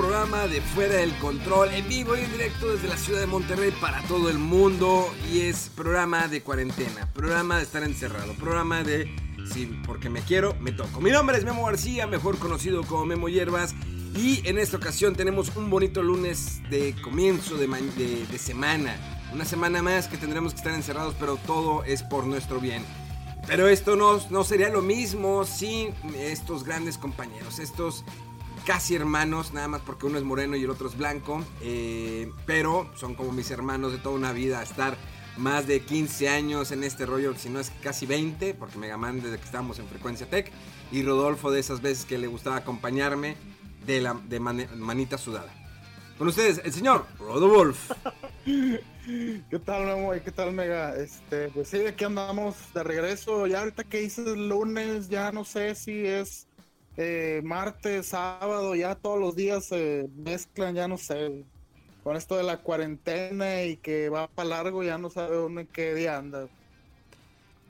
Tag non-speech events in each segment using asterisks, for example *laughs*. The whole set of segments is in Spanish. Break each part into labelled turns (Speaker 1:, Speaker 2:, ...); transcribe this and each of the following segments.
Speaker 1: Programa de Fuera del Control, en vivo y en directo desde la ciudad de Monterrey para todo el mundo. Y es programa de cuarentena, programa de estar encerrado, programa de si porque me quiero, me toco. Mi nombre es Memo García, mejor conocido como Memo Hierbas. Y en esta ocasión tenemos un bonito lunes de comienzo de, de- de semana. Una semana más que tendremos que estar encerrados, pero todo es por nuestro bien. Pero esto no, no sería lo mismo sin estos grandes compañeros, estos casi hermanos, nada más porque uno es moreno y el otro es blanco, eh, pero son como mis hermanos de toda una vida, estar más de 15 años en este rollo, si no es casi 20, porque Megaman desde que estábamos en Frecuencia Tech, y Rodolfo de esas veces que le gustaba acompañarme de, la, de manita sudada. Con ustedes, el señor Rodolfo. *laughs*
Speaker 2: ¿Qué tal, Memo? ¿Y qué tal, Mega? Este, pues sí, aquí andamos de regreso. Ya ahorita que hice el lunes, ya no sé si es eh, martes, sábado, ya todos los días se mezclan, ya no sé. Con esto de la cuarentena y que va para largo, ya no sabe en qué día anda.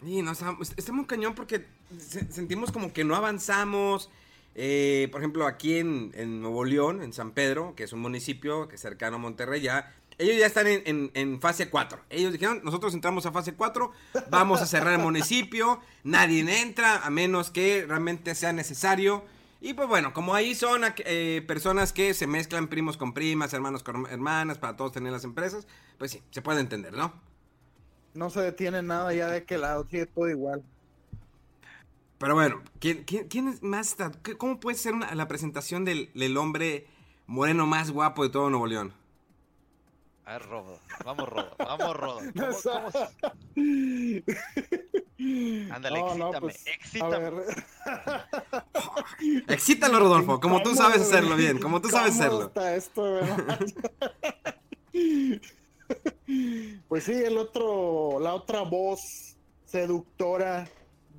Speaker 1: Y no, está, muy cañón porque se- sentimos como que no avanzamos. Eh, por ejemplo, aquí en Nuevo León, en San Pedro, que es un municipio que es cercano a Monterrey, ya, ellos ya están en, en- en fase 4. Ellos dijeron, nosotros entramos a fase 4, vamos a cerrar el municipio, nadie entra a menos que realmente sea necesario. Y pues bueno, como ahí son eh, personas que se mezclan primos con primas, hermanos con hermanas, para todos tener las empresas, pues sí, se puede entender, ¿no?
Speaker 2: No se detiene nada ya de qué lado, sigue todo igual.
Speaker 1: Pero bueno, ¿quién, quién, quién es más? ¿Cómo puede ser una- la presentación del, del hombre moreno más guapo de todo Nuevo León?
Speaker 3: A ver, Rodo. Vamos, Rodo. Vamos, Rodo.
Speaker 2: No *laughs*
Speaker 3: ¿Cómo- cómo Ándale,
Speaker 2: No, no,
Speaker 3: excítame.
Speaker 2: pues, ver. *laughs*
Speaker 1: Excítalo, Rodolfo, como tú sabes hacerlo bien, como tú sabes hacerlo.
Speaker 2: está esto. *laughs* Pues sí, el otro, la otra voz seductora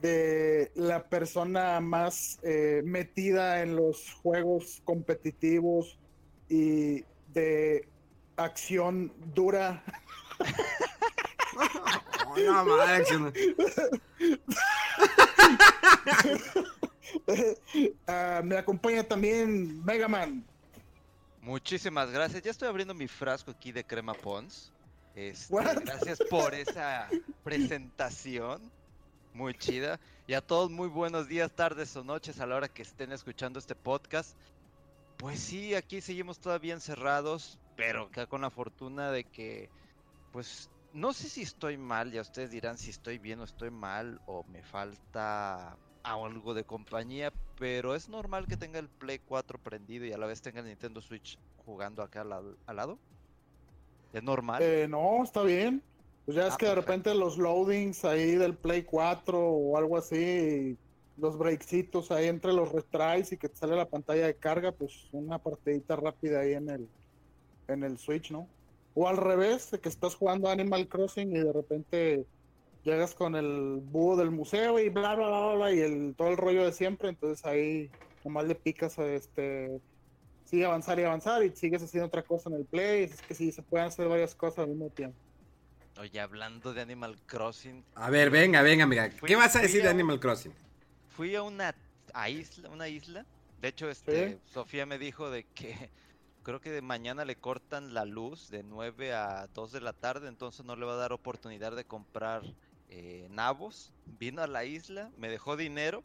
Speaker 2: de la persona más eh, metida en los juegos competitivos y de acción dura.
Speaker 1: Oh, no, madre, acción. *laughs*
Speaker 2: Ah, me acompaña también Mega Man.
Speaker 3: Muchísimas gracias. Ya estoy abriendo mi frasco aquí de crema Pons. Este, gracias por esa presentación. Muy chida. Y a todos muy buenos días, tardes o noches a la hora que estén escuchando este podcast. Pues sí, aquí seguimos todavía encerrados, pero acá con la fortuna de que, pues, no sé si estoy mal, ya ustedes dirán si estoy bien o estoy mal, o me falta algo de compañía, pero es normal que tenga el Play 4 prendido y a la vez tenga el Nintendo Switch jugando acá al, lado- al lado. ¿Es normal?
Speaker 2: Eh, no, está bien. Pues ya es
Speaker 3: Ah,
Speaker 2: que de repente los loadings ahí del Play 4 o algo así, los breaksitos ahí entre los retries y que te sale la pantalla de carga, pues una partidita rápida ahí en el en el Switch, ¿no? O al revés, de que estás jugando Animal Crossing y de repente llegas con el búho del museo y bla, bla, bla, bla, y el, todo el rollo de siempre, entonces ahí nomás le picas, este, sigue avanzar y avanzar y sigues haciendo otra cosa en el play, es que sí, se pueden hacer varias cosas al mismo tiempo.
Speaker 3: Oye, hablando de Animal Crossing.
Speaker 1: A ver, venga, venga, amiga. ¿Qué vas a decir de Animal Crossing?
Speaker 3: Fui a una isla, una isla. De hecho, este, Sofía me dijo de que creo que de mañana le cortan la luz de 9 a 2 de la tarde, entonces no le va a dar oportunidad de comprar eh, nabos. Vino a la isla, me dejó dinero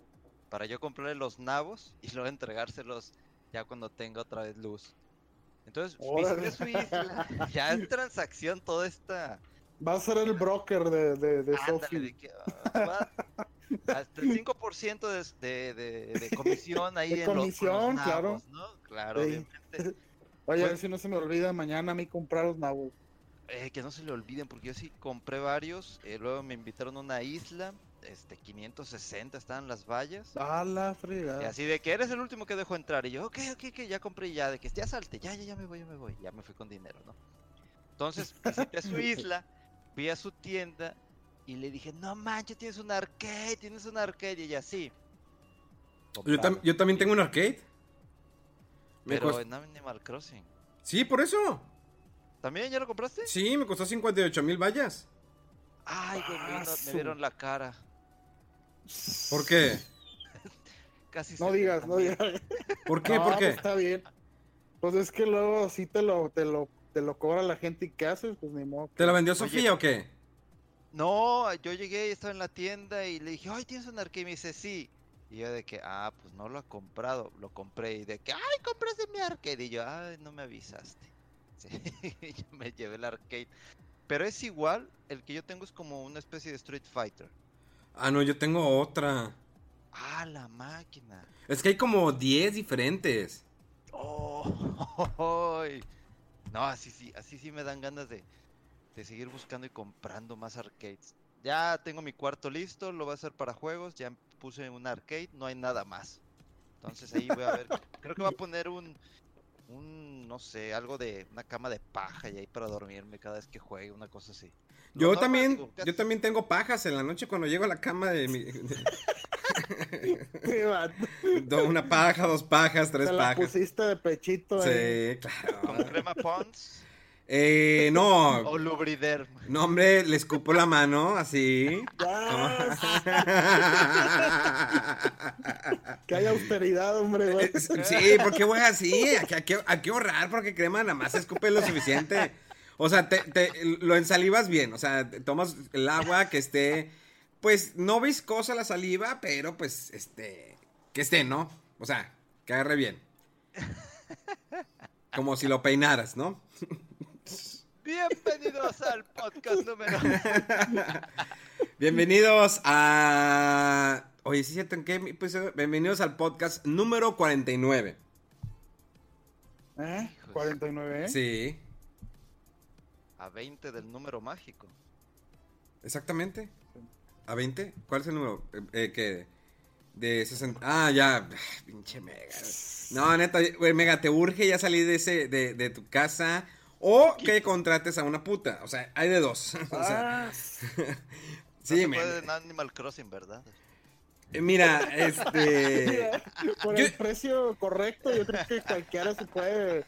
Speaker 3: para yo comprarle los nabos *laughs* y luego entregárselos ya cuando tenga otra vez luz. Entonces, visité su isla, ya es transacción toda esta
Speaker 2: Va a ser el broker de, de, de
Speaker 3: ah, hasta el 5% de, de, de, comisión ahí en
Speaker 2: comisión, los, claro.
Speaker 3: ¿no? Claro, obviamente.
Speaker 2: Oye, a ver si no se me olvida mañana a mí comprar los nabos.
Speaker 3: Eh, que no se le olviden, porque yo sí compré varios. Eh, luego me invitaron a una isla. Este, 560 estaban las vallas.
Speaker 2: Ah, la fregada.
Speaker 3: Y así de que eres el último que dejo entrar. Y yo, ok, ok, ok, ya compré ya. De que ya salte, ya, ya, ya me voy, ya me voy. Ya me fui con dinero, ¿no? Entonces visité su *laughs* isla fui a su tienda y le dije, no manches, tienes un arcade, tienes un arcade. Y ella, sí.
Speaker 1: Yo, también tengo un arcade.
Speaker 3: Pero en Animal Crossing.
Speaker 1: Sí, por eso.
Speaker 3: ¿También ya lo compraste?
Speaker 1: Sí, me costó 58 mil vallas.
Speaker 3: Ay, Dios mío, me vieron la cara.
Speaker 1: ¿Por qué? *laughs*
Speaker 2: Casi no digas, no digas.
Speaker 1: ¿Por qué? ¿Por qué?
Speaker 2: Pues está bien. Pues es que luego sí te lo, te lo te lo cobra la gente y qué haces, pues ni modo.
Speaker 1: ¿Te lo vendió Sofía o qué?
Speaker 3: No, yo llegué y estaba en la tienda y le dije, ay, ¿tienes un arcade? Y me dice, sí. Y yo de que, ah, pues no lo ha comprado, lo compré. Y de que, ay, compraste mi arcade. Y yo, ay, no me avisaste. *laughs* Sí, yo me llevé el arcade. Pero es igual, el que yo tengo es como una especie de Street Fighter.
Speaker 1: Ah, no, yo tengo otra.
Speaker 3: Ah, la máquina.
Speaker 1: Es que hay como 10 diferentes.
Speaker 3: Oh, No, así sí, así sí me dan ganas de, seguir buscando y comprando más arcades. Ya tengo mi cuarto listo, lo voy a hacer para juegos, ya puse un arcade, no hay nada más. Entonces ahí voy a ver, *laughs* creo que voy a poner un, un, no sé, algo de una cama de paja y ahí para dormirme cada vez que juegue, una cosa así.
Speaker 1: Yo también, yo también tengo pajas en la noche cuando llego a la cama de mi... *laughs* Una paja, dos pajas, tres Te pajas.
Speaker 2: pusiste de pechito.
Speaker 1: Sí, claro.
Speaker 3: ¿Con crema Pons?
Speaker 1: Eh, no.
Speaker 3: O lubriderm.
Speaker 1: No, hombre, le escupo la mano, así.
Speaker 2: que haya austeridad, hombre.
Speaker 1: Eh, sí, porque voy así. Hay que, hay que ahorrar porque crema nada más escupe lo suficiente. O sea, te, te, lo ensalivas bien. O sea, tomas el agua que esté pues no viscosa la saliva, pero pues este, que esté, ¿no? O sea, que agarre bien. Como si lo peinaras, ¿no?
Speaker 3: Bienvenidos al podcast número. *laughs*
Speaker 1: Bienvenidos a. Oye, ¿sí cierto en qué Bienvenidos al podcast número 49.
Speaker 2: ¿Eh? 49, ¿eh?
Speaker 1: Sí.
Speaker 3: A 20 del número mágico.
Speaker 1: Exactamente. ¿A 20? ¿Cuál es el número? Eh, eh ¿Qué? De 60. Ah, ya. *sighs* Pinche Mega. No, neta, güey, Mega, te urge ya salir de, ese, de, de tu casa. O que contrates a una puta. O sea, hay de dos. *laughs* o sea,
Speaker 3: ah. sí, *laughs* no puede en Animal Crossing, ¿verdad?
Speaker 1: Eh, mira, este. *laughs*
Speaker 2: por el precio correcto, yo creo que cualquiera se puede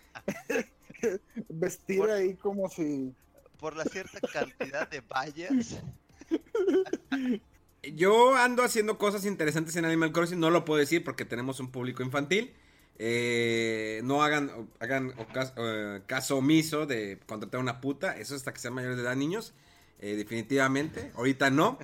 Speaker 2: vestir ahí como si.
Speaker 3: Por la cierta cantidad de vallas.
Speaker 1: Yo ando haciendo cosas interesantes en Animal Crossing, no lo puedo decir porque tenemos un público infantil. Eh, no hagan, hagan eh, caso, omiso de contratar una puta, eso hasta que sean mayores de edad, niños. Eh, definitivamente, ahorita no.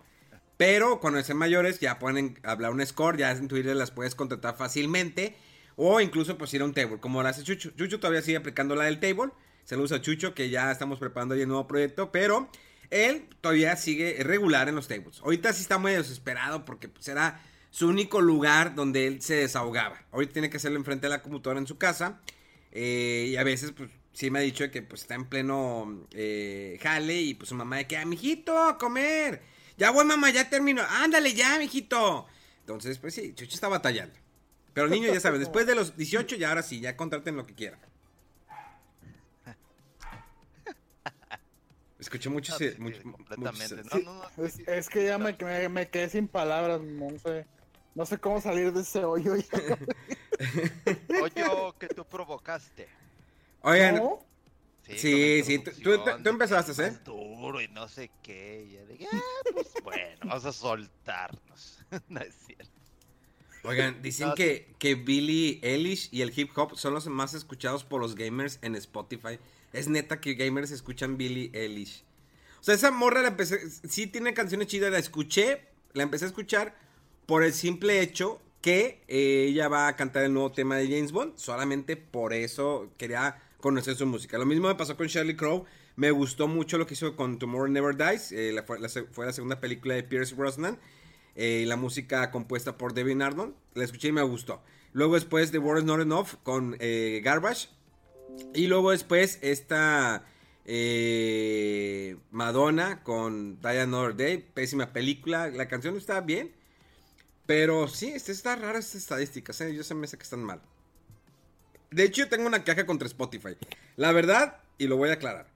Speaker 1: Pero cuando sean mayores ya pueden hablar un score, ya en Twitter las puedes contratar fácilmente. O incluso pues ir a un table, como lo hace Chucho. Chucho todavía sigue aplicando la del table. Saludos a Chucho, que ya estamos preparando ahí el nuevo proyecto. Pero él todavía sigue regular en los tables. Ahorita sí está muy desesperado porque será pues, su único lugar donde él se desahogaba. Ahorita tiene que hacerlo enfrente de la computadora en su casa. Eh, y a veces, pues, sí me ha dicho que pues está en pleno eh, jale y pues su mamá de que, ah, mijito, a comer. Ya voy, mamá, ya termino. Ándale ya, mijito. Entonces, pues sí, Chucho está batallando. Pero niño, ya saben, después de los 18, ya ahora sí, ya contraten lo que quieran. Escuché mucho,
Speaker 3: No,
Speaker 1: sí, mucho-
Speaker 3: sí,
Speaker 1: mucho-
Speaker 3: completamente. No, no, no.
Speaker 2: Es, es que ya me, me, me quedé sin palabras, no sé, no sé cómo salir de ese hoyo. ya. *laughs*
Speaker 3: Hoyo que tú provocaste.
Speaker 1: Oigan,
Speaker 2: ¿No?
Speaker 1: Sí, sí, tú- tú- empezaste, ¿eh?
Speaker 3: duro y no sé qué. Y dije, ah, pues bueno, vamos a soltarnos. *laughs* no es cierto.
Speaker 1: Oigan, dicen
Speaker 3: No,
Speaker 1: que, que Billie Eilish y el hip hop son los más escuchados por los gamers en Spotify. Es neta que gamers escuchan Billie Eilish. O sea, esa morra la empecé. Sí tiene canciones chidas, la escuché. La empecé a escuchar por el simple hecho que eh, ella va a cantar el nuevo tema de James Bond. Solamente por eso quería conocer su música. Lo mismo me pasó con Shirley Crow. Me gustó mucho lo que hizo con Tomorrow Never Dies. eh, fue, la, segunda película de Pierce Brosnan. eh, la música compuesta por Devin Arnold. La escuché y me gustó. Luego después The War is Not Enough con Garbage. Y luego después esta eh, Madonna con Die Another Day. Pésima película. La canción está bien. Pero sí, este, está rara estas estadísticas. ¿eh? Yo se me sé que están mal. De hecho, yo tengo una queja contra Spotify. La verdad, y lo voy a aclarar.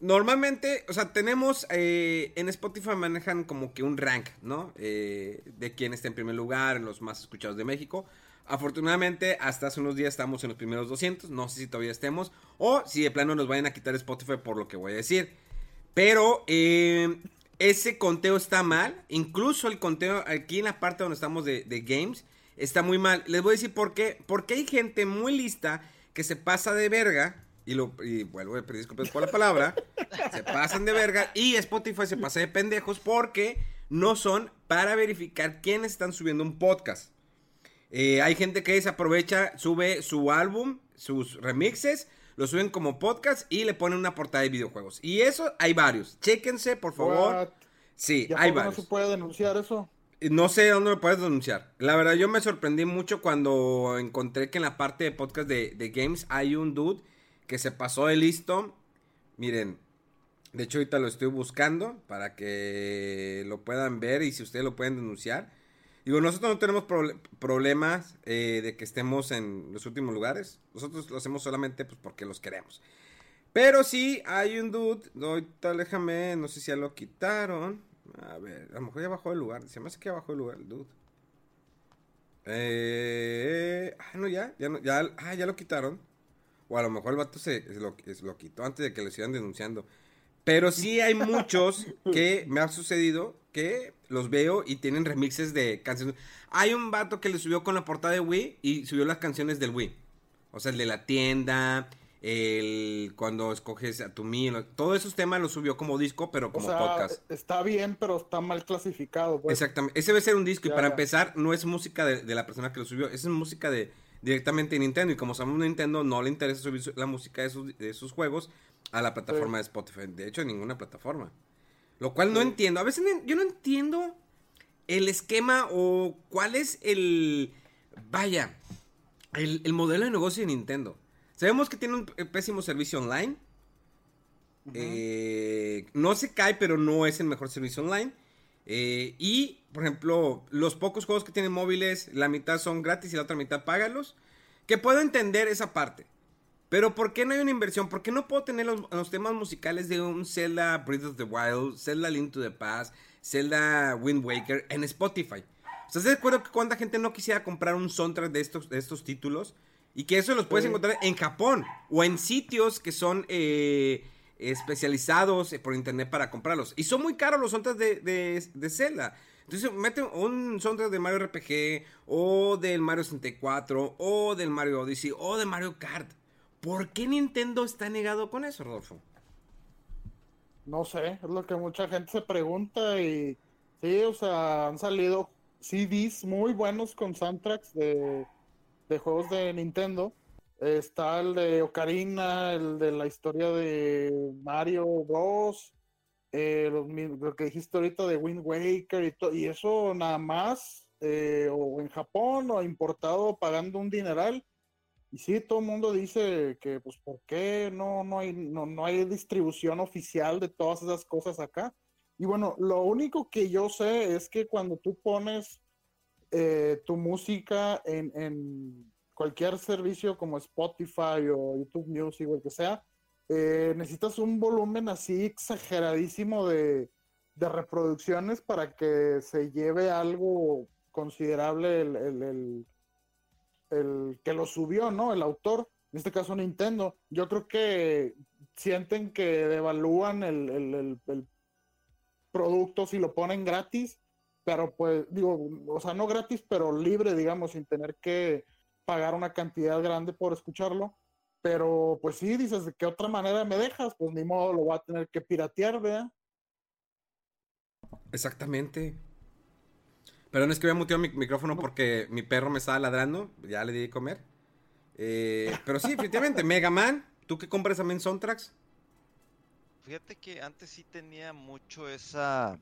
Speaker 1: Normalmente, o sea, tenemos eh, en Spotify manejan como que un rank, ¿no? Eh, de quién está en primer lugar, en los más escuchados de México. Afortunadamente, hasta hace unos días estamos en los primeros 200. No sé si todavía estemos. O si de plano nos vayan a quitar Spotify por lo que voy a decir. Pero eh, ese conteo está mal. Incluso el conteo aquí en la parte donde estamos de, de games está muy mal. Les voy a decir por qué. Porque hay gente muy lista que se pasa de verga. Y, lo, y vuelvo a pedir disculpas por la palabra. *laughs* se pasan de verga. Y Spotify se pasa de pendejos porque no son para verificar quiénes están subiendo un podcast. Eh, hay gente que se aprovecha, sube su álbum, sus remixes, lo suben como podcast y le ponen una portada de videojuegos. Y eso hay varios. Chéquense, por favor.
Speaker 2: What?
Speaker 1: Sí,
Speaker 2: ¿Y a
Speaker 1: hay
Speaker 2: poco no
Speaker 1: varios.
Speaker 2: se puede denunciar eso?
Speaker 1: No sé dónde lo puedes denunciar. La verdad, yo me sorprendí mucho cuando encontré que en la parte de podcast de, de games hay un dude que se pasó de listo. Miren, de hecho ahorita lo estoy buscando para que lo puedan ver y si ustedes lo pueden denunciar. Digo, nosotros no tenemos proble- problemas eh, de que estemos en los últimos lugares. Nosotros lo hacemos solamente pues, porque los queremos. Pero sí, hay un dude. Ahorita déjame, no sé si ya lo quitaron. A ver, a lo mejor ya bajó el lugar. Se me hace que ya bajó el lugar el dude. Eh, ah, no, ya, ya, no, ya, ah, ya lo quitaron. O a lo mejor el vato se, se lo, se lo quitó antes de que lo sigan denunciando. Pero sí hay *laughs* muchos que me ha sucedido que los veo y tienen remixes de canciones. Hay un vato que le subió con la portada de Wii y subió las canciones del Wii. O sea, el de la tienda, el cuando escoges a tu mí, lo- todos esos temas los subió como disco, pero
Speaker 2: O
Speaker 1: como
Speaker 2: sea,
Speaker 1: podcast.
Speaker 2: está bien, pero está mal clasificado. Pues.
Speaker 1: Exactamente. Ese debe ser un disco y para
Speaker 2: ya.
Speaker 1: empezar no es música de, de la persona que lo subió, es música de directamente de Nintendo y como sabemos Nintendo no le interesa subir su- la música de sus, de sus juegos a la plataforma de Spotify. De hecho, en ninguna plataforma. Lo cual no entiendo. A veces yo no entiendo el esquema o cuál es el... Vaya, el, el modelo de negocio de Nintendo. Sabemos que tiene un pésimo servicio online. Eh, no se cae, pero no es el mejor servicio online. Eh, y, por ejemplo, los pocos juegos que tienen móviles, la mitad son gratis y la otra mitad págalos. Que puedo entender esa parte. Pero ¿por qué no hay una inversión? ¿Por qué no puedo tener los, los temas musicales de un Zelda Breath of the Wild, Zelda Link to the Past, Zelda Wind Waker en Spotify? O sea, ¿se acuerdo que cuánta gente no quisiera comprar un soundtrack de estos, de estos títulos? Y que eso los puedes
Speaker 2: Sí.
Speaker 1: encontrar en Japón o en sitios que son eh, especializados eh, por internet para comprarlos. Y son muy caros los soundtracks de, de, de Zelda. Entonces, mete un soundtrack de Mario RPG, o del Mario 64, o del Mario Odyssey, o de Mario Kart. ¿Por qué Nintendo está negado con eso, Rodolfo?
Speaker 2: No sé, es lo que mucha gente se pregunta y sí, o sea, han salido CDs muy buenos con soundtracks de, de juegos de Nintendo. Está el de Ocarina, el de la historia de Mario Bros. eh, lo que dijiste ahorita de Wind Waker y, eso nada más, eh, o en Japón o importado pagando un dineral. Y sí, todo el mundo dice que, pues, ¿por qué no, no, hay, no, no hay distribución oficial de todas esas cosas acá? Y bueno, lo único que yo sé es que cuando tú pones eh, tu música en cualquier servicio como Spotify o YouTube Music o el que sea, eh, necesitas un volumen así exageradísimo de, de reproducciones para que se lleve algo considerable el, el, el, el, que lo subió, ¿no? El autor, en este caso Nintendo. Yo creo que sienten que devalúan el, producto si lo ponen gratis, pero pues digo, o sea, no gratis, pero libre, digamos, sin tener que pagar una cantidad grande por escucharlo. Pero pues sí, dices, ¿de qué otra manera me dejas? Pues ni modo, lo voy a tener que piratear, ¿verdad?
Speaker 1: Exactamente. Perdón, es que había muteado mi micrófono porque mi perro me estaba ladrando. Ya le di de comer. Eh, *laughs* pero sí, efectivamente, Mega Man. ¿Tú qué compras también soundtracks?
Speaker 3: Fíjate que antes sí tenía mucho esa.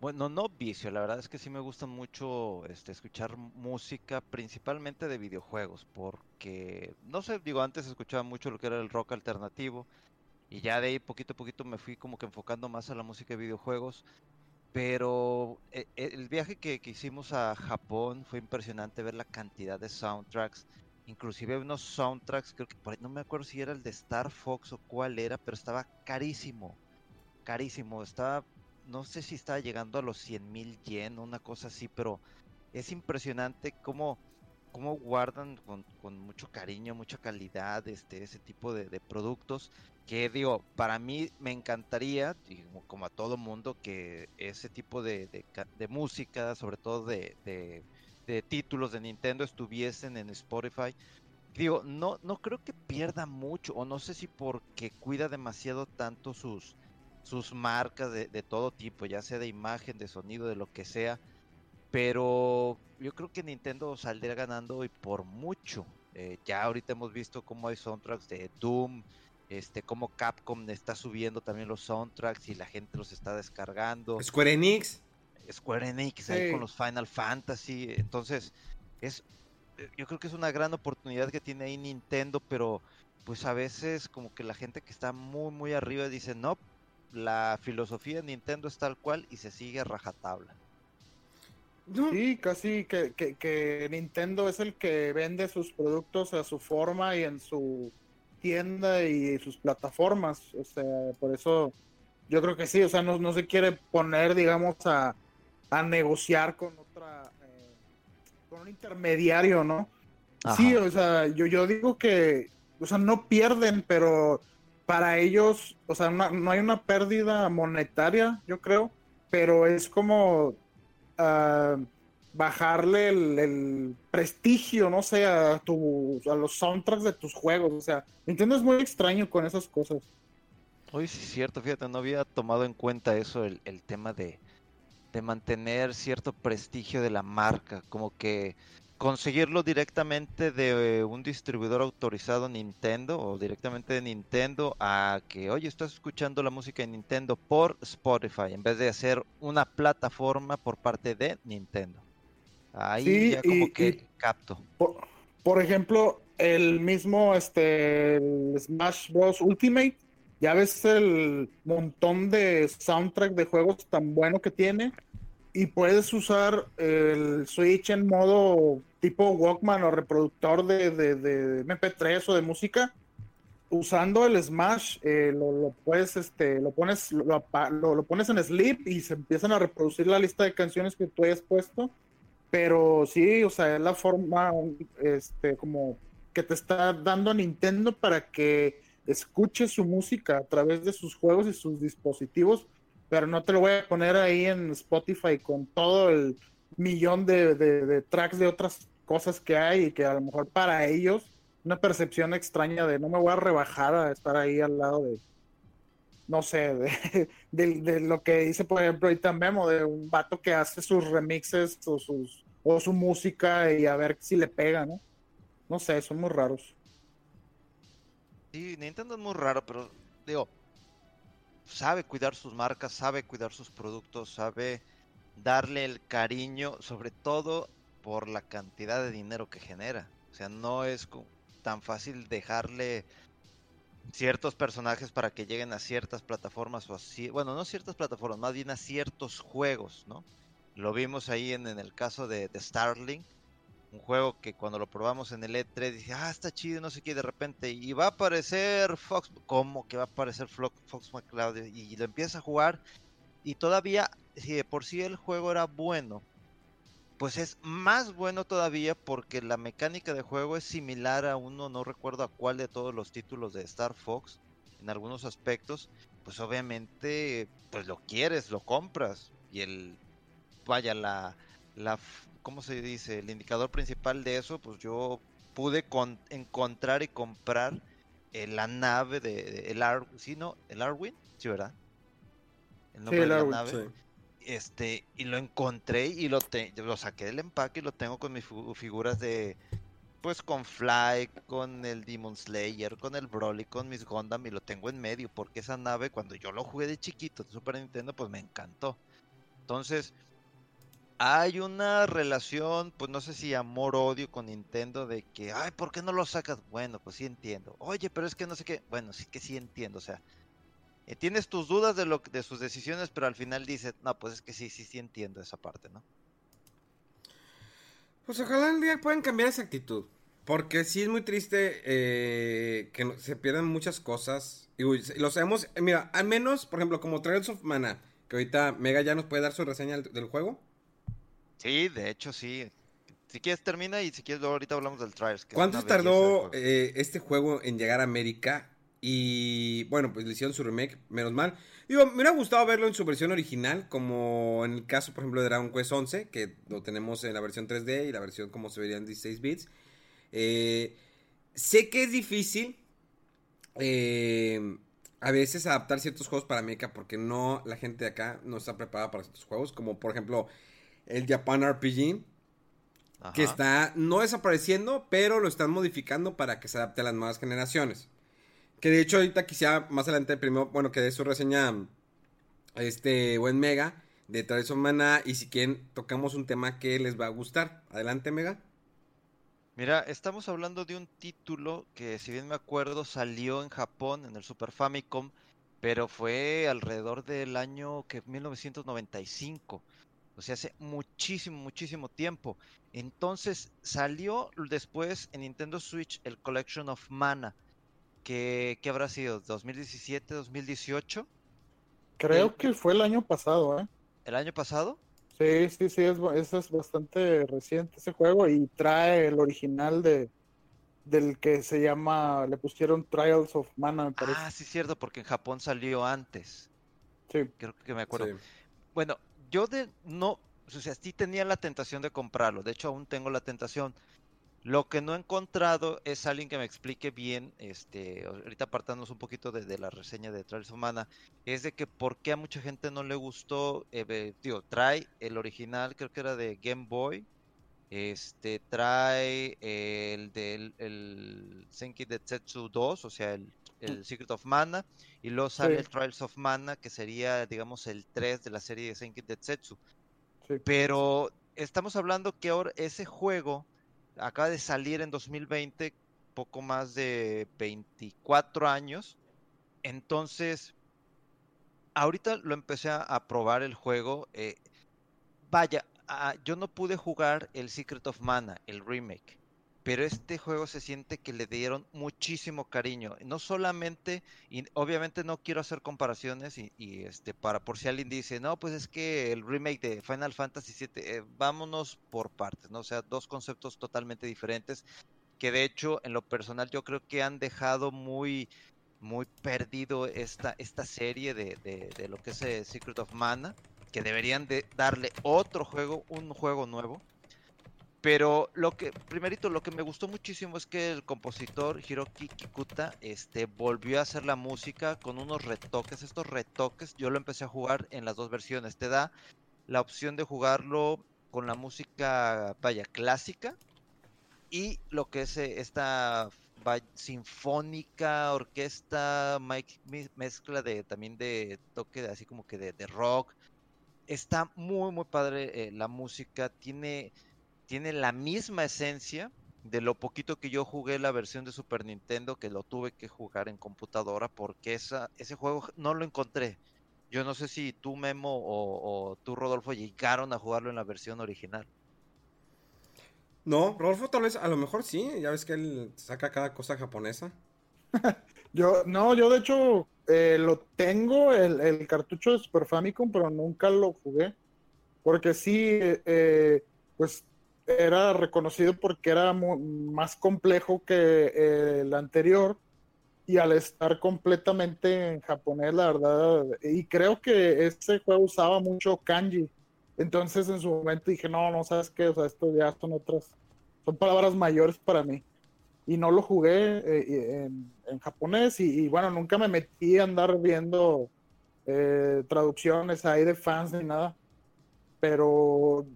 Speaker 3: Bueno, no vicio, la verdad es que sí me gusta mucho este, escuchar música, principalmente de videojuegos, porque, no sé, digo, antes escuchaba mucho lo que era el rock alternativo, y ya de ahí poquito a poquito me fui como que enfocando más a la música de videojuegos. Pero eh, eh, el viaje que, hicimos a Japón fue impresionante ver la cantidad de soundtracks. Inclusive unos soundtracks, creo que por ahí no me acuerdo si era el de Star Fox o cuál era, pero estaba carísimo. Carísimo. Estaba, no sé si estaba llegando a los 100 mil yen, una cosa así, pero es impresionante cómo cómo guardan con, con, mucho cariño, mucha calidad este, ese tipo de, de, productos. Que digo, para mí me encantaría, como, a todo mundo, que ese tipo de, de música, sobre todo de, títulos de Nintendo, estuviesen en Spotify. Digo, no, no creo que pierda mucho, o no sé si porque cuida demasiado tanto sus, sus marcas de, de todo tipo, ya sea de imagen, de sonido, de lo que sea pero yo creo que Nintendo saldría ganando y por mucho. Eh, ya ahorita hemos visto cómo hay soundtracks de Doom, este, cómo Capcom está subiendo también los soundtracks y la gente los está descargando.
Speaker 1: Square Enix.
Speaker 3: Square Enix ahí con los Final Fantasy. Entonces, es yo creo que es una gran oportunidad que tiene ahí Nintendo, pero pues a veces como que la gente que está muy muy arriba dice, "No, la filosofía de Nintendo es tal cual y se sigue a rajatabla."
Speaker 2: Sí, casi que, que, Nintendo es el que vende sus productos a su forma y en su tienda y sus plataformas. O sea, por eso yo creo que sí, o sea, no, no se quiere poner, digamos, a, a negociar con otra, eh, con un intermediario, ¿no? Sí, o sea, yo, yo digo que, o sea, no pierden, pero para ellos, o sea, no, hay una pérdida monetaria, yo creo, pero es como bajarle el, prestigio, no sé, a, tu, a los soundtracks de tus juegos. O sea, Nintendo es muy extraño con esas cosas.
Speaker 3: Hoy sí es cierto, fíjate, no había tomado en cuenta eso, el, el tema de, de mantener cierto prestigio de la marca, como que conseguirlo directamente de un distribuidor autorizado Nintendo o directamente de Nintendo a que, oye, estás escuchando la música de Nintendo por Spotify en vez de hacer una plataforma por parte de Nintendo. Ahí ya como que capto.
Speaker 2: Por, ejemplo, el mismo este Smash Bros. Ultimate, ya ves el montón de soundtrack de juegos tan bueno que tiene y puedes usar el Switch en modo tipo Walkman o reproductor de, de, MP3 o de música. Usando el Smash, eh, lo, puedes, este, lo pones, lo, lo, pones en sleep y se empiezan a reproducir la lista de canciones que tú hayas puesto. Pero sí, o sea, es la forma, este, como que te está dando Nintendo para que escuches su música a través de sus juegos y sus dispositivos pero no te lo voy a poner ahí en Spotify con todo el millón de, tracks de otras cosas que hay y que a lo mejor para ellos una percepción extraña de no me voy a rebajar a estar ahí al lado de no sé, *laughs* de, lo que dice por ejemplo ahorita Memo, de un vato que hace sus remixes o, sus, o su música y a ver si le pega, ¿no? No sé, son muy raros.
Speaker 3: Sí, Nintendo es muy raro, pero digo, sabe cuidar sus marcas, sabe cuidar sus productos, sabe darle el cariño, sobre todo por la cantidad de dinero que genera. O sea, no es tan fácil dejarle ciertos personajes para que lleguen a ciertas plataformas o así, bueno, no ciertas plataformas, más bien a ciertos juegos, ¿no? Lo vimos ahí en, el caso de, de Starlink, un juego que cuando lo probamos en el E3 dije, ah, está chido, no sé qué, de repente, y va a aparecer Fox, ¿cómo que va a aparecer Fox McCloud? Y lo empieza a jugar, y todavía, si de por sí el juego era bueno, pues es más bueno todavía porque la mecánica de juego es similar a uno, no recuerdo a cuál de todos los títulos de Star Fox, en algunos aspectos, pues obviamente, pues lo quieres, lo compras, y el, vaya, la, la ¿cómo se dice? El indicador principal de eso, pues yo pude encontrar y comprar eh, la nave de, el Ar, ¿sí, no? El Arwin, sí, ¿verdad?
Speaker 2: El nombre de la nave.
Speaker 3: Este, y lo encontré y lo, te, lo saqué del empaque y lo tengo con mis figuras de, pues con Fly, con el Demon Slayer, con el Broly, con mis Gundam y lo tengo en medio porque esa nave cuando yo lo jugué de chiquito de Super Nintendo pues me encantó. Entonces, hay una relación, pues no sé si amor-odio con Nintendo de que, ay, ¿por qué no lo sacas? Bueno, pues sí entiendo. Oye, pero es que no sé qué. Bueno, sí que sí entiendo, o sea, eh, tienes tus dudas de, lo, de sus decisiones, pero al final dices, no, pues es que sí, sí, sí entiendo esa parte, ¿no?
Speaker 1: Pues ojalá el día puedan cambiar esa actitud. Porque sí es muy triste eh, que se pierdan muchas cosas. Y lo sabemos, eh, mira, al menos, por ejemplo, como Trails of Mana, que ahorita Mega ya nos puede dar su reseña del juego.
Speaker 3: Sí, de hecho sí. Si quieres termina y si quieres luego ahorita hablamos del Trials.
Speaker 1: ¿Cuánto tardó eh, este juego en llegar a América? Y bueno, pues le hicieron su remake, menos mal. Digo, me hubiera gustado verlo en su versión original, como en el caso, por ejemplo, de Dragon Quest 11, que lo tenemos en la versión 3D y la versión como se vería en 16 bits. Eh, sé que es difícil eh, a veces adaptar ciertos juegos para América porque no, la gente de acá no está preparada para ciertos juegos, como por ejemplo el Japan RPG, que está no desapareciendo, pero lo están modificando para que se adapte a las nuevas generaciones. Que de hecho ahorita quisiera más adelante primero, bueno, que de su reseña este buen Mega de Travis Mana y si quieren tocamos un tema que les va a gustar. Adelante Mega.
Speaker 3: Mira, estamos hablando de un título que si bien me acuerdo salió en Japón en el Super Famicom, pero fue alrededor del año que 1995. O sea, hace muchísimo, muchísimo tiempo. Entonces salió después en Nintendo Switch el Collection of Mana. Que, ¿Qué habrá sido? ¿2017, 2018?
Speaker 2: Creo que fue el año pasado, ¿eh?
Speaker 3: ¿El año pasado?
Speaker 2: Sí, sí, sí, es, es, bastante reciente ese juego y trae el original de del que se llama, le pusieron Trials of Mana, me parece.
Speaker 3: Ah, sí, cierto, porque en Japón salió antes.
Speaker 2: Sí.
Speaker 3: Creo que me acuerdo. Bueno, yo de no, o sea, sí tenía la tentación de comprarlo, de hecho aún tengo la tentación. Lo que no he encontrado es alguien que me explique bien, este, ahorita apartándonos un poquito de, la reseña de Trials Humana, es de que por qué a mucha gente no le gustó, eh, digo, trae el original, creo que era de Game Boy, este, trae el del el Senki Detsetsu 2, o sea, el el Secret of Mana, y luego sale el Trials of Mana, que sería, digamos, el 3 de la serie de Senki Tetsetsu. Pero estamos hablando que ahora ese juego acaba de salir en 2020, poco más de 24 años. Entonces, ahorita lo empecé a, probar el juego. Eh, vaya, ah, yo no pude jugar el Secret of Mana, el remake pero este juego se siente que le dieron muchísimo cariño. No solamente, y obviamente no quiero hacer comparaciones y, este para por si alguien dice, no, pues es que el remake de Final Fantasy VII, eh, vámonos por partes, ¿no? O sea, dos conceptos totalmente diferentes que de hecho en lo personal yo creo que han dejado muy muy perdido esta, esta serie de, de lo que es eh, Secret of Mana, que deberían de darle otro juego, un juego nuevo pero lo que, primerito, lo que me gustó muchísimo es que el compositor Hiroki Kikuta este, volvió a hacer la música con unos retoques. Estos retoques yo lo empecé a jugar en las dos versiones. Te da la opción de jugarlo con la música, vaya, clásica. Y lo que es eh, esta sinfónica, orquesta, mezcla de también de toque así como que de, rock. Está muy, muy padre eh, la música. Tiene tiene la misma esencia de lo poquito que yo jugué la versión de Super Nintendo, que lo tuve que jugar en computadora porque esa, ese juego no lo encontré. Yo no sé si tú, Memo, o, tú, Rodolfo, llegaron a jugarlo en la versión original.
Speaker 1: No, Rodolfo tal vez, a lo mejor sí, ya ves que él saca cada cosa japonesa. *laughs*
Speaker 2: yo, no, yo de hecho eh, lo tengo, el, cartucho de Super Famicom, pero nunca lo jugué. Porque sí, eh, pues era reconocido porque era más complejo que el anterior y al estar completamente en japonés, la verdad, y creo que este juego usaba mucho kanji. Entonces en su momento dije, no, no sabes qué, o sea, esto ya son otras, son palabras mayores para mí. Y no lo jugué eh, en, japonés y, bueno, nunca me metí a andar viendo eh, traducciones ahí de fans ni nada. Pero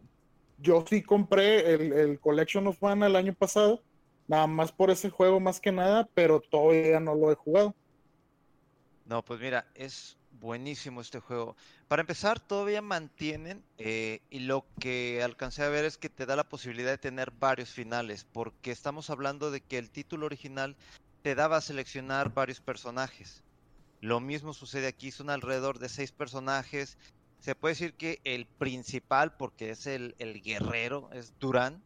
Speaker 2: yo sí compré el, el Collection of Mana el año pasado Nada más por ese juego más que nada, pero todavía no lo he jugado.
Speaker 3: No, pues mira, es buenísimo este juego. Para empezar, todavía mantienen, eh, y lo que alcancé a ver es que te da la posibilidad de tener varios finales, porque estamos hablando de que el título original te daba a seleccionar varios personajes. Lo mismo sucede aquí, son alrededor de seis personajes. Se puede decir que el principal, porque es el, el guerrero, es Durán,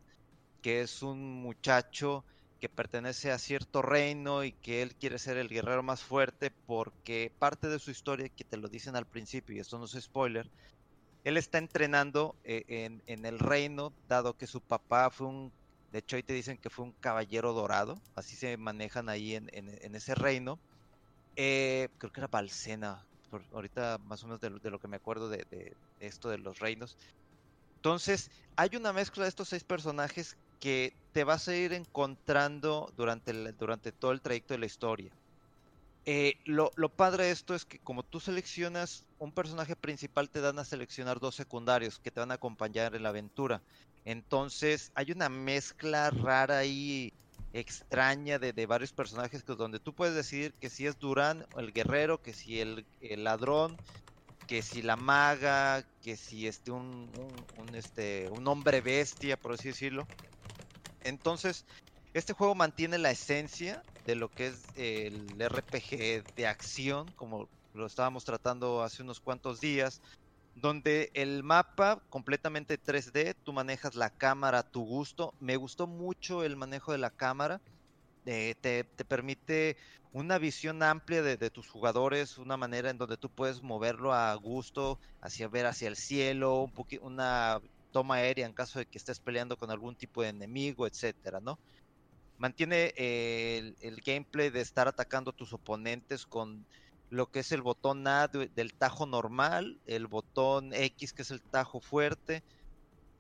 Speaker 3: que es un muchacho que pertenece a cierto reino y que él quiere ser el guerrero más fuerte porque parte de su historia, que te lo dicen al principio y esto no es spoiler, él está entrenando eh, en, el reino, dado que su papá fue un, de hecho ahí te dicen que fue un caballero dorado, así se manejan ahí en, ese reino. Eh, creo que era Balsena, ahorita más o menos de, lo que me acuerdo de, esto de los reinos. Entonces, hay una mezcla de estos seis personajes que te vas a ir encontrando durante, durante todo el trayecto de la historia. Eh, lo, padre de esto es que como tú seleccionas un personaje principal, te dan a seleccionar dos secundarios que te van a acompañar en la aventura. Entonces hay una mezcla rara y extraña de, varios personajes que, donde tú puedes decidir que si es Durán, el guerrero, que si el, ladrón, que si la maga, que si este un, un, este un hombre bestia, por así decirlo. Entonces, este juego mantiene la esencia de lo que es el RPG de acción, como lo estábamos tratando hace unos cuantos días, donde el mapa completamente 3D, tú manejas la cámara a tu gusto. Me gustó mucho el manejo de la cámara. Eh, te, permite una visión amplia de, tus jugadores, una manera en donde tú puedes moverlo a gusto, hacia ver hacia el cielo, un una toma aérea en caso de que estés peleando con algún tipo de enemigo, etcétera, ¿no? Mantiene eh, el, gameplay de estar atacando a tus oponentes con lo que es el botón A del tajo normal, el botón X que es el tajo fuerte,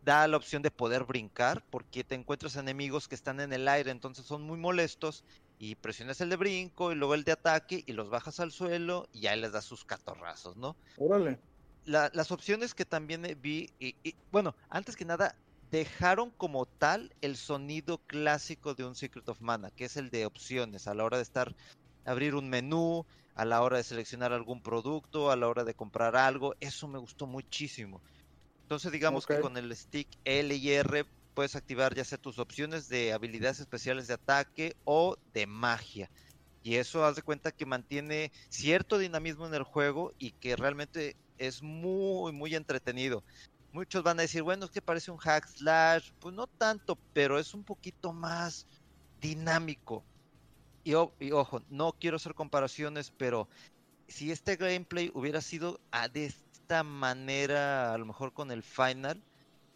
Speaker 3: da la opción de poder brincar porque te encuentras enemigos que están en el aire, entonces son muy molestos y presionas el de brinco y luego el de ataque y los bajas al suelo y ahí les das sus catorrazos, ¿no?
Speaker 2: Órale
Speaker 3: las opciones que también eh, vi, y, bueno, antes que nada, dejaron como tal el sonido clásico de un Secret of Mana, que es el de opciones, a la hora de estar, abrir un menú, a la hora de seleccionar algún producto, a la hora de comprar algo, eso me gustó muchísimo. Entonces digamos que con el stick L y R puedes activar ya sea tus opciones de habilidades especiales de ataque o de magia. Y eso haz de cuenta que mantiene cierto dinamismo en el juego y que realmente es muy, muy entretenido. Muchos van a decir, bueno, es que parece un hack slash. Pues no tanto, pero es un poquito más dinámico. Y, ojo, no quiero hacer comparaciones, pero si este gameplay hubiera sido de esta manera, a lo mejor con el final,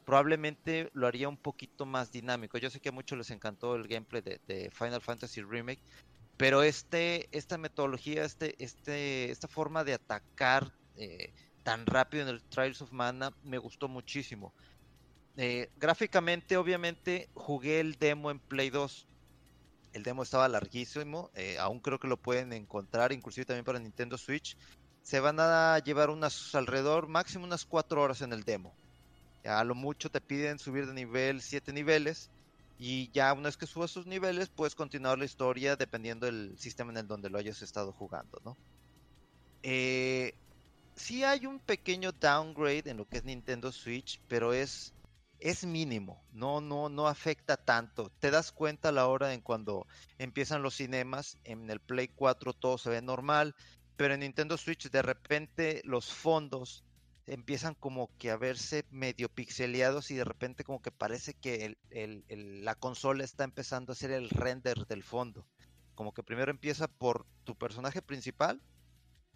Speaker 3: probablemente lo haría un poquito más dinámico. Yo sé que a muchos les encantó el gameplay de, Final Fantasy Remake, pero este, esta metodología, este, este, esta forma de atacar eh, tan rápido en el Trials of Mana me gustó muchísimo. Eh, gráficamente, obviamente, jugué el demo en Play 2. El demo estaba larguísimo, eh, aún creo que lo pueden encontrar, inclusive también para Nintendo Switch. Se van a llevar unas alrededor, máximo unas 4 horas en el demo. A lo mucho te piden subir de nivel 7 niveles. Y ya una vez que subas sus niveles, puedes continuar la historia dependiendo del sistema en el donde lo hayas estado jugando, ¿no? Eh, sí hay un pequeño downgrade en lo que es Nintendo Switch, pero es, es mínimo, no, no, no afecta tanto. Te das cuenta a la hora en cuando empiezan los cinemas, en el Play 4 todo se ve normal, pero en Nintendo Switch de repente los fondos empiezan como que a verse medio pixeleados y de repente como que parece que la consola está empezando a hacer el render del fondo. Como que primero empieza por tu personaje principal,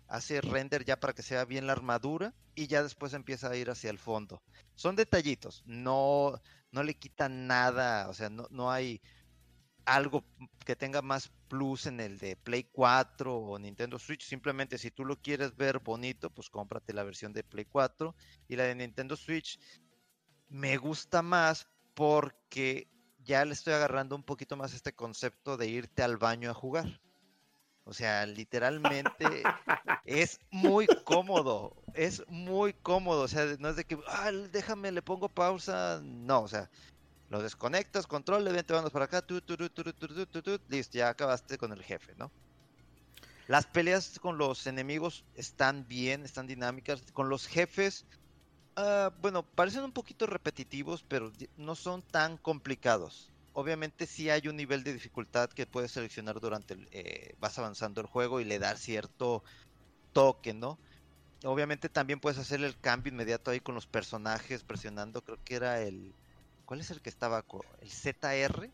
Speaker 3: hace render ya para que sea bien la armadura y ya después empieza a ir hacia el fondo. Son detallitos, no, no le quitan nada, o sea, no, no hay algo que tenga más plus en el de Play 4 o Nintendo Switch. Simplemente si tú lo quieres ver bonito, pues cómprate la versión de Play 4 y la de Nintendo Switch. Me gusta más porque ya le estoy agarrando un poquito más este concepto de irte al baño a jugar. O sea, literalmente es muy cómodo, es muy cómodo. O sea, no es de que, ah, déjame, le pongo pausa. No, o sea, lo desconectas, control, vente, vamos para acá, listo, ya acabaste con el jefe, ¿no? Las peleas con los enemigos están bien, están dinámicas. Con los jefes, uh, bueno, parecen un poquito repetitivos, pero no son tan complicados. Obviamente sí hay un nivel de dificultad que puedes seleccionar durante el, eh, vas avanzando el juego y le dar cierto toque, ¿no? Obviamente también puedes hacer el cambio inmediato ahí con los personajes presionando, creo que era el ¿Cuál es el que estaba? ¿El ZR?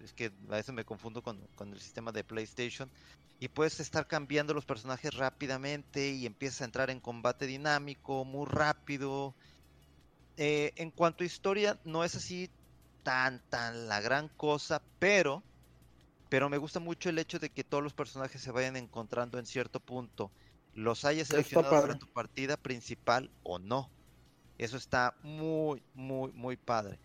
Speaker 3: Es que a veces me confundo con, el sistema de PlayStation. Y puedes estar cambiando los personajes rápidamente y empiezas a entrar en combate dinámico, muy rápido. Eh, en cuanto a historia, no es así tan, tan la gran cosa, pero, pero me gusta mucho el hecho de que todos los personajes se vayan encontrando en cierto punto. Los hayas seleccionado para tu partida principal o no. Eso está muy, muy, muy padre.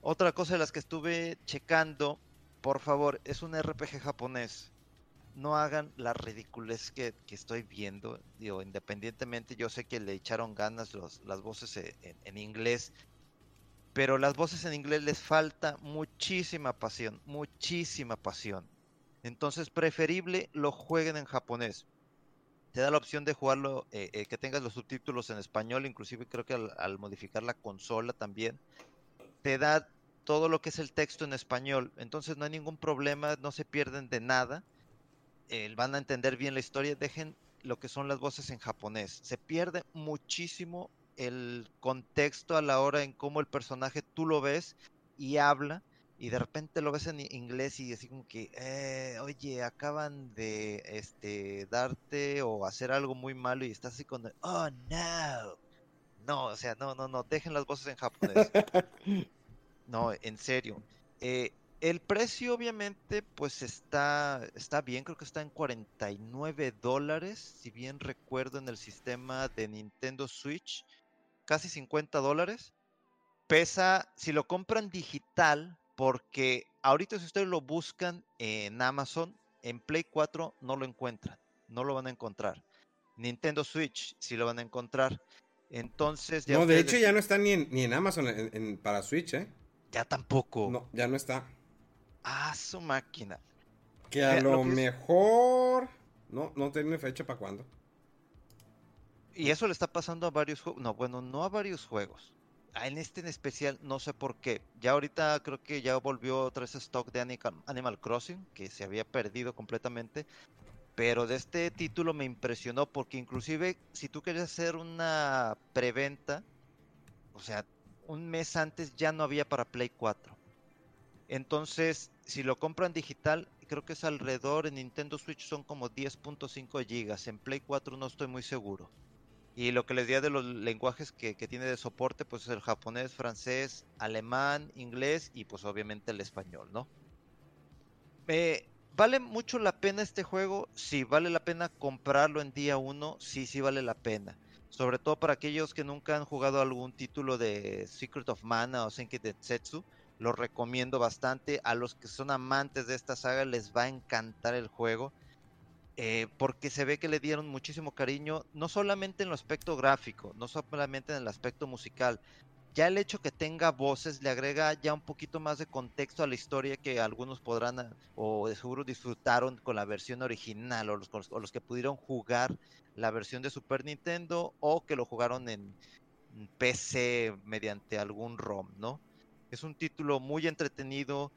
Speaker 3: Otra cosa de las que estuve checando, por favor, es un RPG japonés. No hagan la ridiculez que, estoy viendo. Digo, independientemente, yo sé que le echaron ganas las voces e, en, inglés. Pero las voces en inglés les falta muchísima pasión, muchísima pasión. Entonces, preferible lo jueguen en japonés. Te da la opción de jugarlo, eh, eh, que tengas los subtítulos en español, inclusive creo que al, modificar la consola también. Te da todo lo que es el texto en español. Entonces no hay ningún problema, no se pierden de nada. Eh, van a entender bien la historia. Dejen lo que son las voces en japonés. Se pierde muchísimo el contexto a la hora en cómo el personaje tú lo ves y habla y de repente lo ves en inglés y así como que eh, oye acaban de este darte o hacer algo muy malo y estás así con oh no no o sea no no no dejen las voces en japonés *laughs* No, en serio. Eh, el precio obviamente pues está, está bien, creo que está en 49 dólares, si bien recuerdo en el sistema de Nintendo Switch, casi 50 dólares. Pesa, si lo compran digital, porque ahorita si ustedes lo buscan en Amazon, en Play 4 no lo encuentran, no lo van a encontrar. Nintendo Switch sí lo van a encontrar. Entonces
Speaker 1: ya... No, de hecho ya no está ni en, ni en Amazon para Switch, ¿eh?
Speaker 3: Ya tampoco.
Speaker 1: No, ya no está.
Speaker 3: Ah, su máquina.
Speaker 1: Que a lo, mejor. No, no tiene fecha para cuándo.
Speaker 3: Y eso le está pasando a varios juegos. No, bueno, no a varios juegos. Ah, en este en especial, no sé por qué. Ya ahorita creo que ya volvió otra vez stock de Animal Crossing, que se había perdido completamente. Pero de este título me impresionó porque inclusive si tú querías hacer una preventa, o sea, un mes antes ya no había para Play 4. Entonces, si lo compran digital, creo que es alrededor en Nintendo Switch son como 10.5 gigas. En Play 4 no estoy muy seguro. Y lo que les diría de los lenguajes que, tiene de soporte, pues es el japonés, francés, alemán, inglés y pues obviamente el español, ¿no? Eh, ¿Vale mucho la pena este juego? Sí, vale la pena comprarlo en día 1, sí, sí vale la pena. Sobre todo para aquellos que nunca han jugado algún título de Secret of Mana o Senki Tetsu, lo recomiendo bastante. A los que son amantes de esta saga les va a encantar el juego. Eh, porque se ve que le dieron muchísimo cariño, no solamente en el aspecto gráfico, no solamente en el aspecto musical, ya el hecho que tenga voces le agrega ya un poquito más de contexto a la historia que algunos podrán ah, o de seguro disfrutaron con la versión original o los, que pudieron jugar la versión de Super Nintendo o que lo jugaron en PC mediante algún ROM, ¿no? Es un título muy entretenido,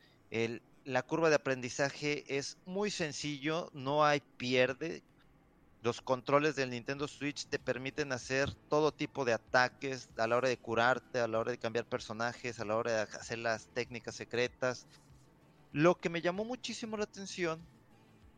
Speaker 3: la curva de aprendizaje es muy sencillo, no hay pierde. Los controles del Nintendo Switch te permiten hacer todo tipo de ataques a la hora de curarte, a la hora de cambiar personajes, a la hora de hacer las técnicas secretas. Lo que me llamó muchísimo la atención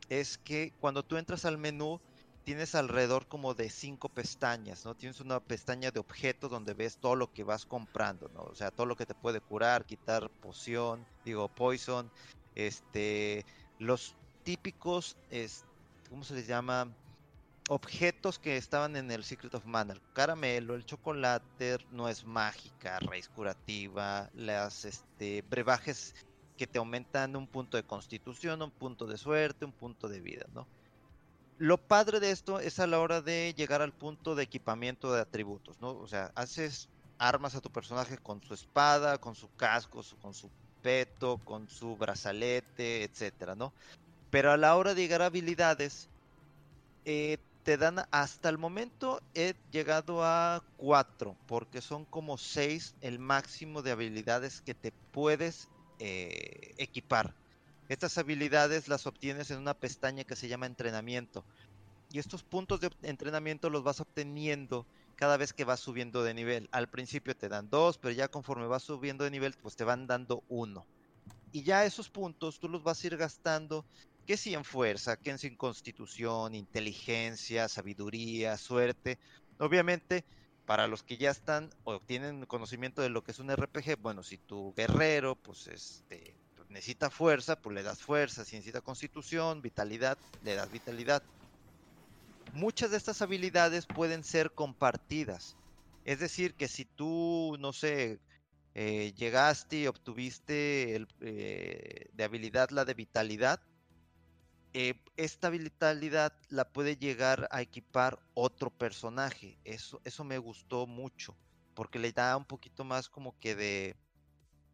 Speaker 3: es que cuando tú entras al menú tienes alrededor como de cinco pestañas, ¿no? Tienes una pestaña de objetos donde ves todo lo que vas comprando, ¿no? O sea, todo lo que te puede curar, quitar poción, digo, poison, este, los típicos, ¿cómo se les llama? objetos que estaban en el Secret of Mana. El caramelo, el chocolate, no es mágica, raíz curativa, las este, brebajes que te aumentan un punto de constitución, un punto de suerte, un punto de vida, ¿no? Lo padre de esto es a la hora de llegar al punto de equipamiento de atributos, ¿no? O sea, haces armas a tu personaje con su espada, con su casco, con su peto, con su brazalete, etcétera, ¿no? Pero a la hora de llegar a habilidades, eh, te dan hasta el momento he llegado a cuatro, porque son como seis el máximo de habilidades que te puedes eh, equipar. Estas habilidades las obtienes en una pestaña que se llama entrenamiento. Y estos puntos de entrenamiento los vas obteniendo cada vez que vas subiendo de nivel. Al principio te dan dos, pero ya conforme vas subiendo de nivel, pues te van dando uno. Y ya esos puntos tú los vas a ir gastando que si en fuerza, que en constitución, inteligencia, sabiduría, suerte. Obviamente, para los que ya están o tienen conocimiento de lo que es un RPG, bueno, si tu guerrero, pues este, necesita fuerza, pues le das fuerza, si necesita constitución, vitalidad, le das vitalidad. Muchas de estas habilidades pueden ser compartidas. Es decir, que si tú, no sé, eh, llegaste y obtuviste eh, de habilidad la de vitalidad, eh, esta vitalidad la puede llegar a equipar otro personaje. Eso, eso me gustó mucho, porque le da un poquito más como que de,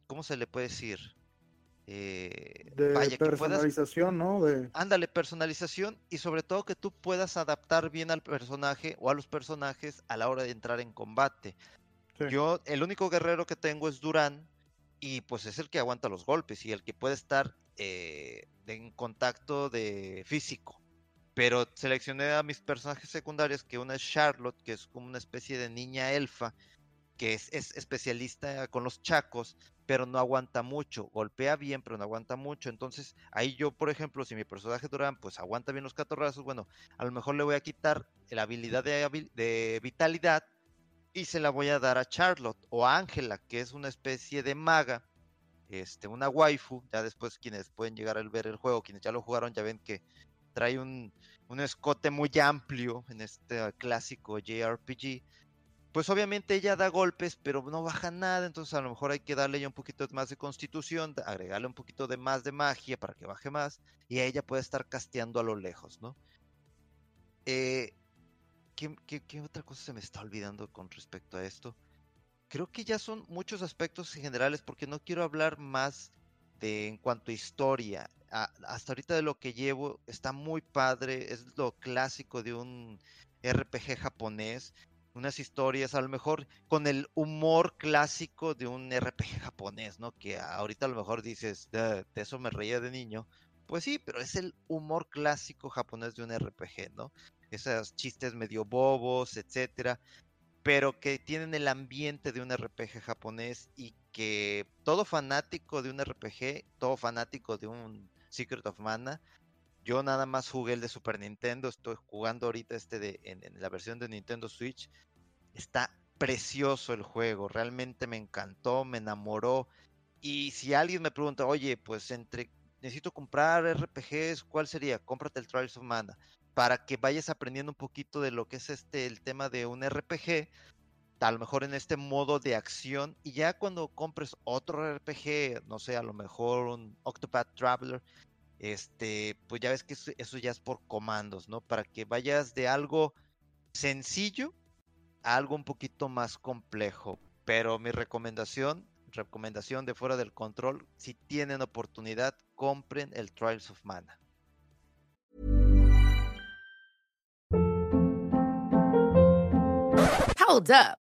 Speaker 3: ¿cómo se le puede decir?
Speaker 2: Eh, de personalización, ¿no? De...
Speaker 3: Ándale, personalización y sobre todo que tú puedas adaptar bien al personaje o a los personajes a la hora de entrar en combate. Yo, el único guerrero que tengo es Durán y pues es el que aguanta los golpes y el que puede estar eh, en contacto de físico. Pero seleccioné a mis personajes secundarios, que una es Charlotte, que es como una especie de niña elfa, que es, especialista con los chacos, pero no aguanta mucho. Golpea bien, pero no aguanta mucho. Entonces, ahí yo, por ejemplo, si mi personaje Durán, pues aguanta bien los catorrazos, bueno, a lo mejor le voy a quitar la habilidad de, de vitalidad y se la voy a dar a Charlotte o a Ángela, que es una especie de maga este, una waifu, ya después quienes pueden llegar a ver el juego, quienes ya lo jugaron ya ven que trae un, escote muy amplio en este clásico JRPG, pues obviamente ella da golpes, pero no baja nada, entonces a lo mejor hay que darle ya un poquito más de constitución, agregarle un poquito de más de magia para que baje más, y ella puede estar casteando a lo lejos, ¿no? Eh, qué otra cosa se me está olvidando con respecto a esto? creo que ya son muchos aspectos generales porque no quiero hablar más de en cuanto a historia. hasta ahorita de lo que llevo está muy padre, es lo clásico de un RPG japonés, unas historias a lo mejor con el humor clásico de un RPG japonés, ¿no? Que ahorita a lo mejor dices, de, de eso me reía de niño. Pues sí, pero es el humor clásico japonés de un RPG, ¿no? Esos chistes medio bobos, etcétera pero que tienen el ambiente de un RPG japonés y que todo fanático de un RPG, todo fanático de un Secret of Mana, yo nada más jugué el de Super Nintendo, estoy jugando ahorita este de, en, la versión de Nintendo Switch, está precioso el juego, realmente me encantó, me enamoró. Y si alguien me pregunta, oye, pues entre necesito comprar RPGs, ¿cuál sería? Cómprate el Trials of Mana para que vayas aprendiendo un poquito de lo que es este el tema de un RPG, a lo mejor en este modo de acción y ya cuando compres otro RPG, no sé, a lo mejor un Octopath Traveler, este, pues ya ves que eso, ya es por comandos, ¿no? Para que vayas de algo sencillo a algo un poquito más complejo. Pero mi recomendación, recomendación de fuera del control, si tienen oportunidad, compren el Trials of Mana.
Speaker 4: Hold up.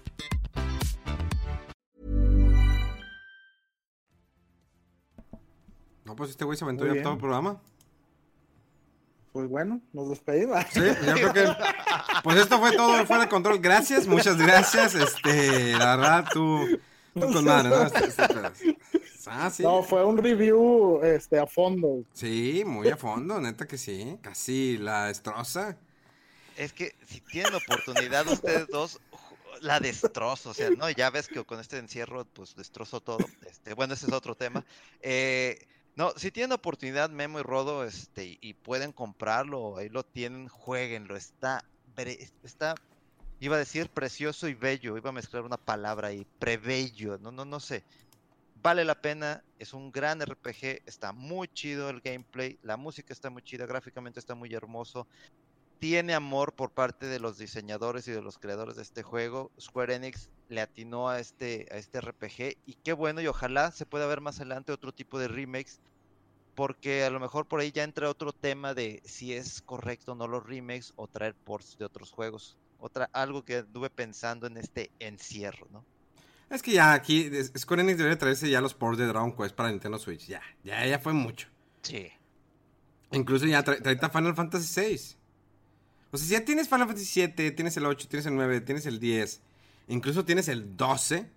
Speaker 1: No, pues este güey se aventó
Speaker 2: Muy
Speaker 1: ya todo el programa.
Speaker 2: Pues bueno, nos despedimos.
Speaker 1: Sí, yo creo que. Pues esto fue todo fuera de control. Gracias, muchas gracias. Este, la verdad, tú. Tú con madre, ¿no? Este- este- Ah, sí.
Speaker 2: No, fue un review este, a fondo.
Speaker 1: Sí, muy a fondo, neta que sí. Casi la destroza.
Speaker 3: Es que si tienen oportunidad ustedes dos, la destrozo. O sea, no, ya ves que con este encierro, pues destrozo todo. Este, bueno, ese es otro tema. Eh, no, si tienen oportunidad, Memo y Rodo, este, y- pueden comprarlo, ahí lo tienen, jueguenlo. Está, está, iba a decir precioso y bello, iba a mezclar una palabra ahí, prebello, no, no, no sé. Vale la pena, es un gran RPG, está muy chido el gameplay, la música está muy chida, gráficamente está muy hermoso tiene amor por parte de los diseñadores y de los creadores de este juego. Square Enix le atinó a este, a este RPG y qué bueno y ojalá se pueda ver más adelante otro tipo de remakes porque a lo mejor por ahí ya entra otro tema de si es correcto o no los remakes o traer ports de otros juegos. Otra, algo que anduve pensando en este encierro, ¿no?
Speaker 1: Es que ya aquí Square Enix debería traerse ya los ports de Dragon Quest para Nintendo Switch. Ya, ya, ya fue mucho.
Speaker 3: Sí.
Speaker 1: Incluso ya tra trae Final Fantasy VI. O sea, si ya tienes Final Fantasy 7, tienes el 8, tienes el 9, tienes el 10, incluso tienes el 12,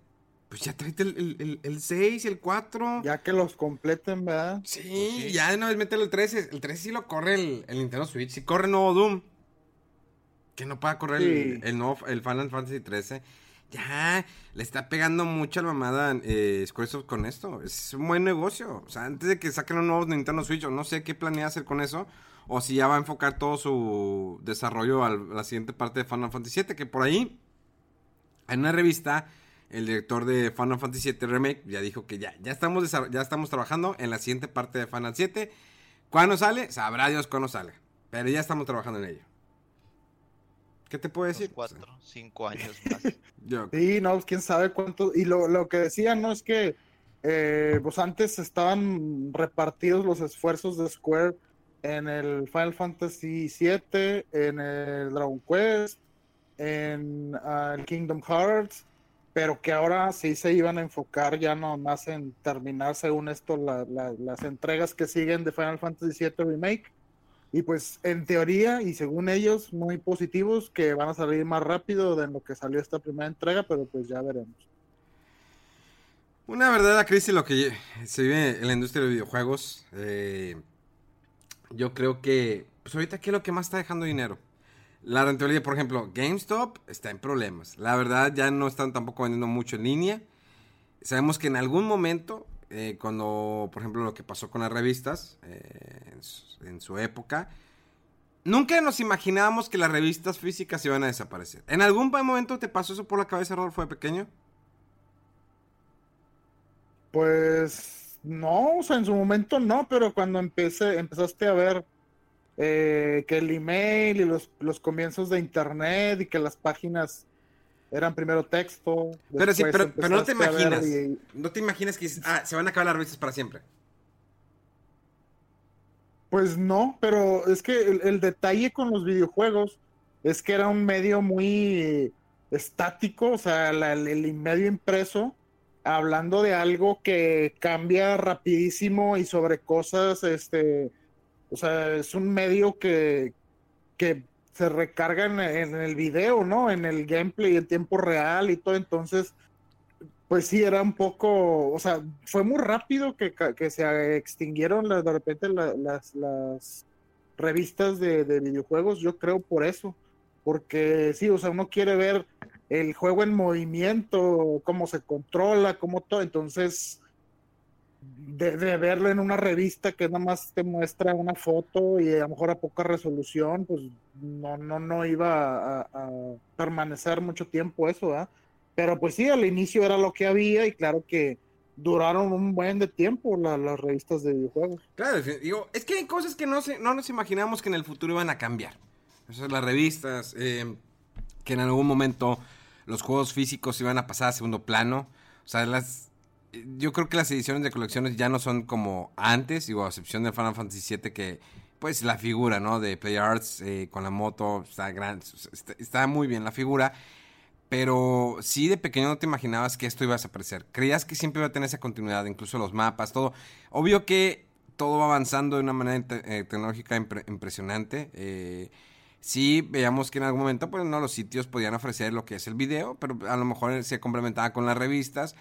Speaker 1: pues ya tráete el, el, el, el 6 y el 4.
Speaker 2: Ya que los completen, ¿verdad?
Speaker 1: Sí,
Speaker 3: sí.
Speaker 1: ya de una vez mételo el 13. El 13 sí lo corre el, el Nintendo Switch. Sí corre el nuevo Doom. Que no pueda correr el,
Speaker 2: Sí.
Speaker 1: el nuevo el Final Fantasy 13. Ya, le está pegando mucho a la mamada eh, Squaresoft con esto. Es un buen negocio. O sea, antes de que saquen un nuevo Nintendo Switch, o no sé qué planea hacer con eso. O si ya va a enfocar todo su desarrollo a la siguiente parte de Final Fantasy 7. Que por ahí, en una revista, el director de Final Fantasy 7 Remake ya dijo que ya, ya, estamos, ya estamos trabajando en la siguiente parte de Final 7. ¿Cuándo sale? Sabrá Dios cuándo sale. Pero ya estamos trabajando en ello. ¿Qué te puedo decir?
Speaker 3: cuatro, cinco años *laughs* más.
Speaker 1: Yo-
Speaker 2: Sí, no, quién sabe cuánto. Y lo, lo que decían, ¿no? Es que, eh, pues antes estaban repartidos los esfuerzos de Square en el Final Fantasy VII, en el Dragon Quest, en ah, el Kingdom Hearts, pero que ahora sí se iban a enfocar ya no más en terminar, según esto, la- la- las entregas que siguen de Final Fantasy VII Remake. Y pues en teoría y según ellos muy positivos que van a salir más rápido de lo que salió esta primera entrega, pero pues ya veremos.
Speaker 1: Una verdadera crisis lo que se vive en la industria de videojuegos. Eh, yo creo que, pues ahorita, ¿qué es lo que más está dejando dinero? La rentabilidad, por ejemplo, GameStop está en problemas. La verdad, ya no están tampoco vendiendo mucho en línea. Sabemos que en algún momento, eh, cuando, por ejemplo, lo que pasó con las revistas, eh, en, su, en su época, nunca nos imaginábamos que las revistas físicas iban a desaparecer. ¿En algún momento te pasó eso por la cabeza, Rodolfo, de pequeño?
Speaker 2: Pues no, o sea, en su momento no, pero cuando empecé, empezaste a ver eh, que el email y los, los comienzos de internet y que las páginas eran primero texto.
Speaker 1: Pero sí, pero, pero no te imaginas.
Speaker 2: y-
Speaker 1: No te imaginas que ah, se van a acabar las revistas para siempre.
Speaker 2: Pues no, pero es que el, el detalle con los videojuegos es que era un medio muy estático, o sea, la- el, el medio impreso, hablando de algo que cambia rapidísimo y sobre cosas, este, o sea, es un medio que, que se recarga en, en el video, ¿no? En el gameplay en tiempo real y todo, entonces pues sí, era un poco, o sea, fue muy rápido que, que se extinguieron las- de repente la- las, las revistas de, de videojuegos, yo creo por eso, porque sí, o sea, uno quiere ver el juego en movimiento, cómo se controla, cómo todo, entonces de, de verlo en una revista que nada más te muestra una foto y a lo mejor a poca resolución, pues no, no, no iba a, a permanecer mucho tiempo eso, ¿verdad? Pero pues sí, al inicio era lo que había y claro que duraron un buen de tiempo las revistas de videojuegos.
Speaker 1: Claro, digo, es que hay cosas que no, se, no nos imaginamos que en el futuro iban a cambiar. Esas las revistas, eh, que en algún momento los juegos físicos iban a pasar a segundo plano. O sea, las, yo creo que las ediciones de colecciones ya no son como antes, digo, a excepción de Final Fantasy VII que pues la figura, ¿no? De Play Arts eh, con la moto está, gran, está, muy bien la figura. Pero sí de pequeño no te imaginabas que esto iba a desaparecer. Creías que siempre iba a tener esa continuidad, incluso los mapas, todo. Obvio que todo va avanzando de una manera eh, tecnológica impresionante. Eh, sí, veíamos que en algún momento, pues no, los sitios podían ofrecer lo que es el video, pero a lo mejor se complementaba con las revistas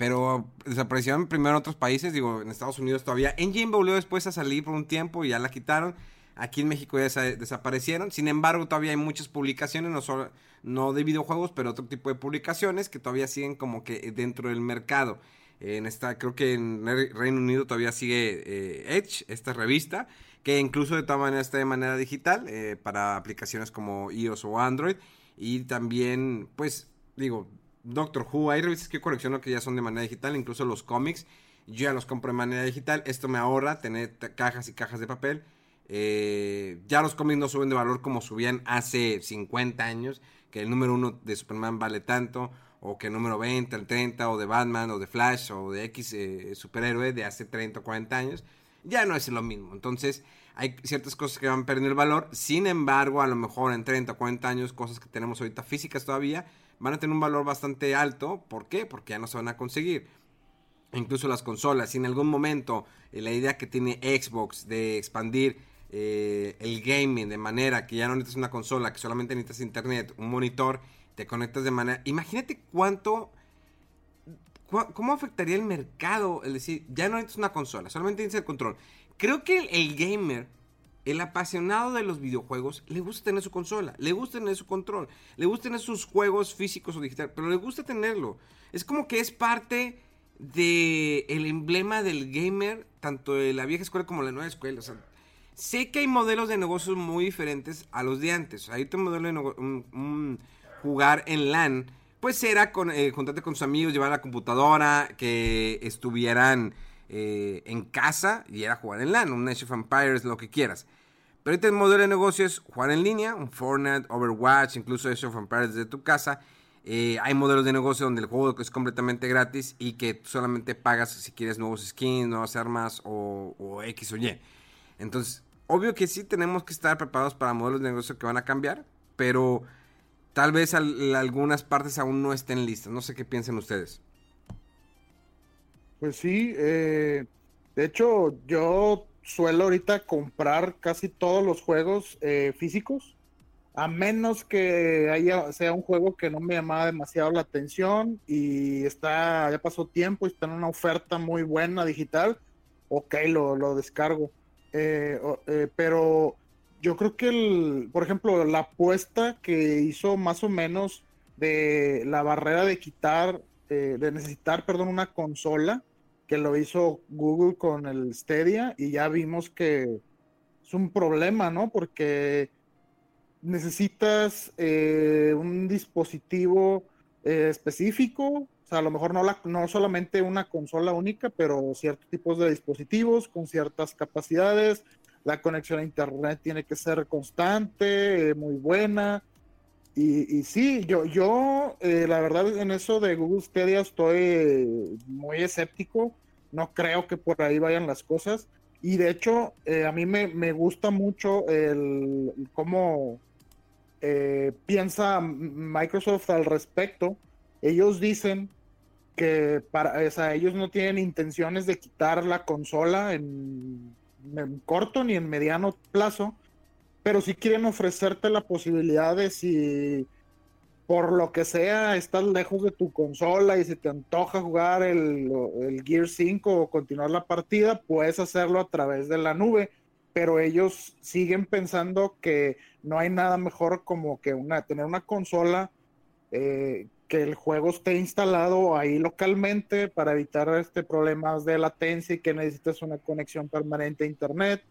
Speaker 1: pero desaparecieron primero en otros países, digo, en Estados Unidos todavía. Engine volvió después a salir por un tiempo y ya la quitaron. Aquí en México ya desaparecieron. Sin embargo, todavía hay muchas publicaciones, no, solo, no de videojuegos, pero otro tipo de publicaciones que todavía siguen como que dentro del mercado. En esta, creo que en Reino Unido todavía sigue eh, Edge, esta revista, que incluso de todas maneras está de manera digital eh, para aplicaciones como iOS o Android. Y también, pues, digo, Doctor Who, hay revistas que colecciono que ya son de manera digital, incluso los cómics, yo ya los compro de manera digital, esto me ahorra tener cajas y cajas de papel. Eh, ya los cómics no suben de valor como subían hace 50 años, que el número uno de Superman vale tanto, o que el número 20, el 30, o de Batman, o de Flash, o de X eh, superhéroe de hace 30 o 40 años, ya no es lo mismo. Entonces, hay ciertas cosas que van perdiendo el valor, sin embargo, a lo mejor en 30 o 40 años, cosas que tenemos ahorita físicas todavía, van a tener un valor bastante alto. ¿Por qué? Porque ya no se van a conseguir. Incluso las consolas. Si en algún momento eh, la idea que tiene Xbox de expandir eh, el gaming de manera que ya no necesitas una consola, que solamente necesitas internet, un monitor, te conectas de manera... Imagínate cuánto... ¿Cómo afectaría el mercado? Es decir, ya no necesitas una consola, solamente necesitas el control. Creo que el gamer el apasionado de los videojuegos le gusta tener su consola, le gusta tener su control, le gusta tener sus juegos físicos o digitales, pero le gusta tenerlo. Es como que es parte de emblema del gamer, tanto de la vieja escuela como de la nueva escuela. sé que hay modelos de negocios muy diferentes a los de antes. Hay otro modelo de jugar en LAN, pues era con, eh, juntarte con sus amigos, llevar la computadora, que estuvieran eh, en casa y era jugar en LAN, un Age of Empires, lo que quieras. Pero este modelo de negocio es jugar en línea, un Fortnite, Overwatch, incluso Age of Empires desde tu casa. Eh, hay modelos de negocio donde el juego es completamente gratis y que solamente pagas si quieres nuevos skins, nuevas armas o, X o Y. Entonces, obvio que sí tenemos que estar preparados para modelos de negocio que van a cambiar, pero tal vez algunas partes aún no estén listas. No sé qué piensen ustedes.
Speaker 2: Pues sí, eh, de hecho yo suelo ahorita comprar casi todos los juegos eh, físicos, a menos que haya sea un juego que no me llamaba demasiado la atención y está ya pasó tiempo y está en una oferta muy buena digital, ok, lo, lo descargo. Eh, pero yo creo que, el, por ejemplo, la apuesta que hizo más o menos de la barrera de quitar, de necesitar, perdón, una consola, que lo hizo Google con el Stadia y ya vimos que es un problema, ¿no? Porque necesitas eh, un dispositivo eh, específico, o sea, a lo mejor no, la, no solamente una consola única, pero ciertos tipos de dispositivos con ciertas capacidades. La conexión a Internet tiene que ser constante, eh, muy buena. Y, y, sí, yo, yo la verdad en eso de Google Stadia estoy muy escéptico no creo que por ahí vayan las cosas. Y de hecho, eh, a mí me, gusta mucho el, cómo eh, piensa Microsoft al respecto. Ellos dicen que para, ellos no tienen intenciones de quitar la consola en corto ni en mediano plazo, pero sí quieren ofrecerte la posibilidad de si por lo que sea, estás lejos de tu consola y se te antoja jugar el, Gear 5 o continuar la partida, puedes hacerlo a través de la nube. Pero ellos siguen pensando que no hay nada mejor como que una, tener una consola eh, que el juego esté instalado ahí localmente para evitar este problemas de latencia y que necesites una conexión permanente a internet.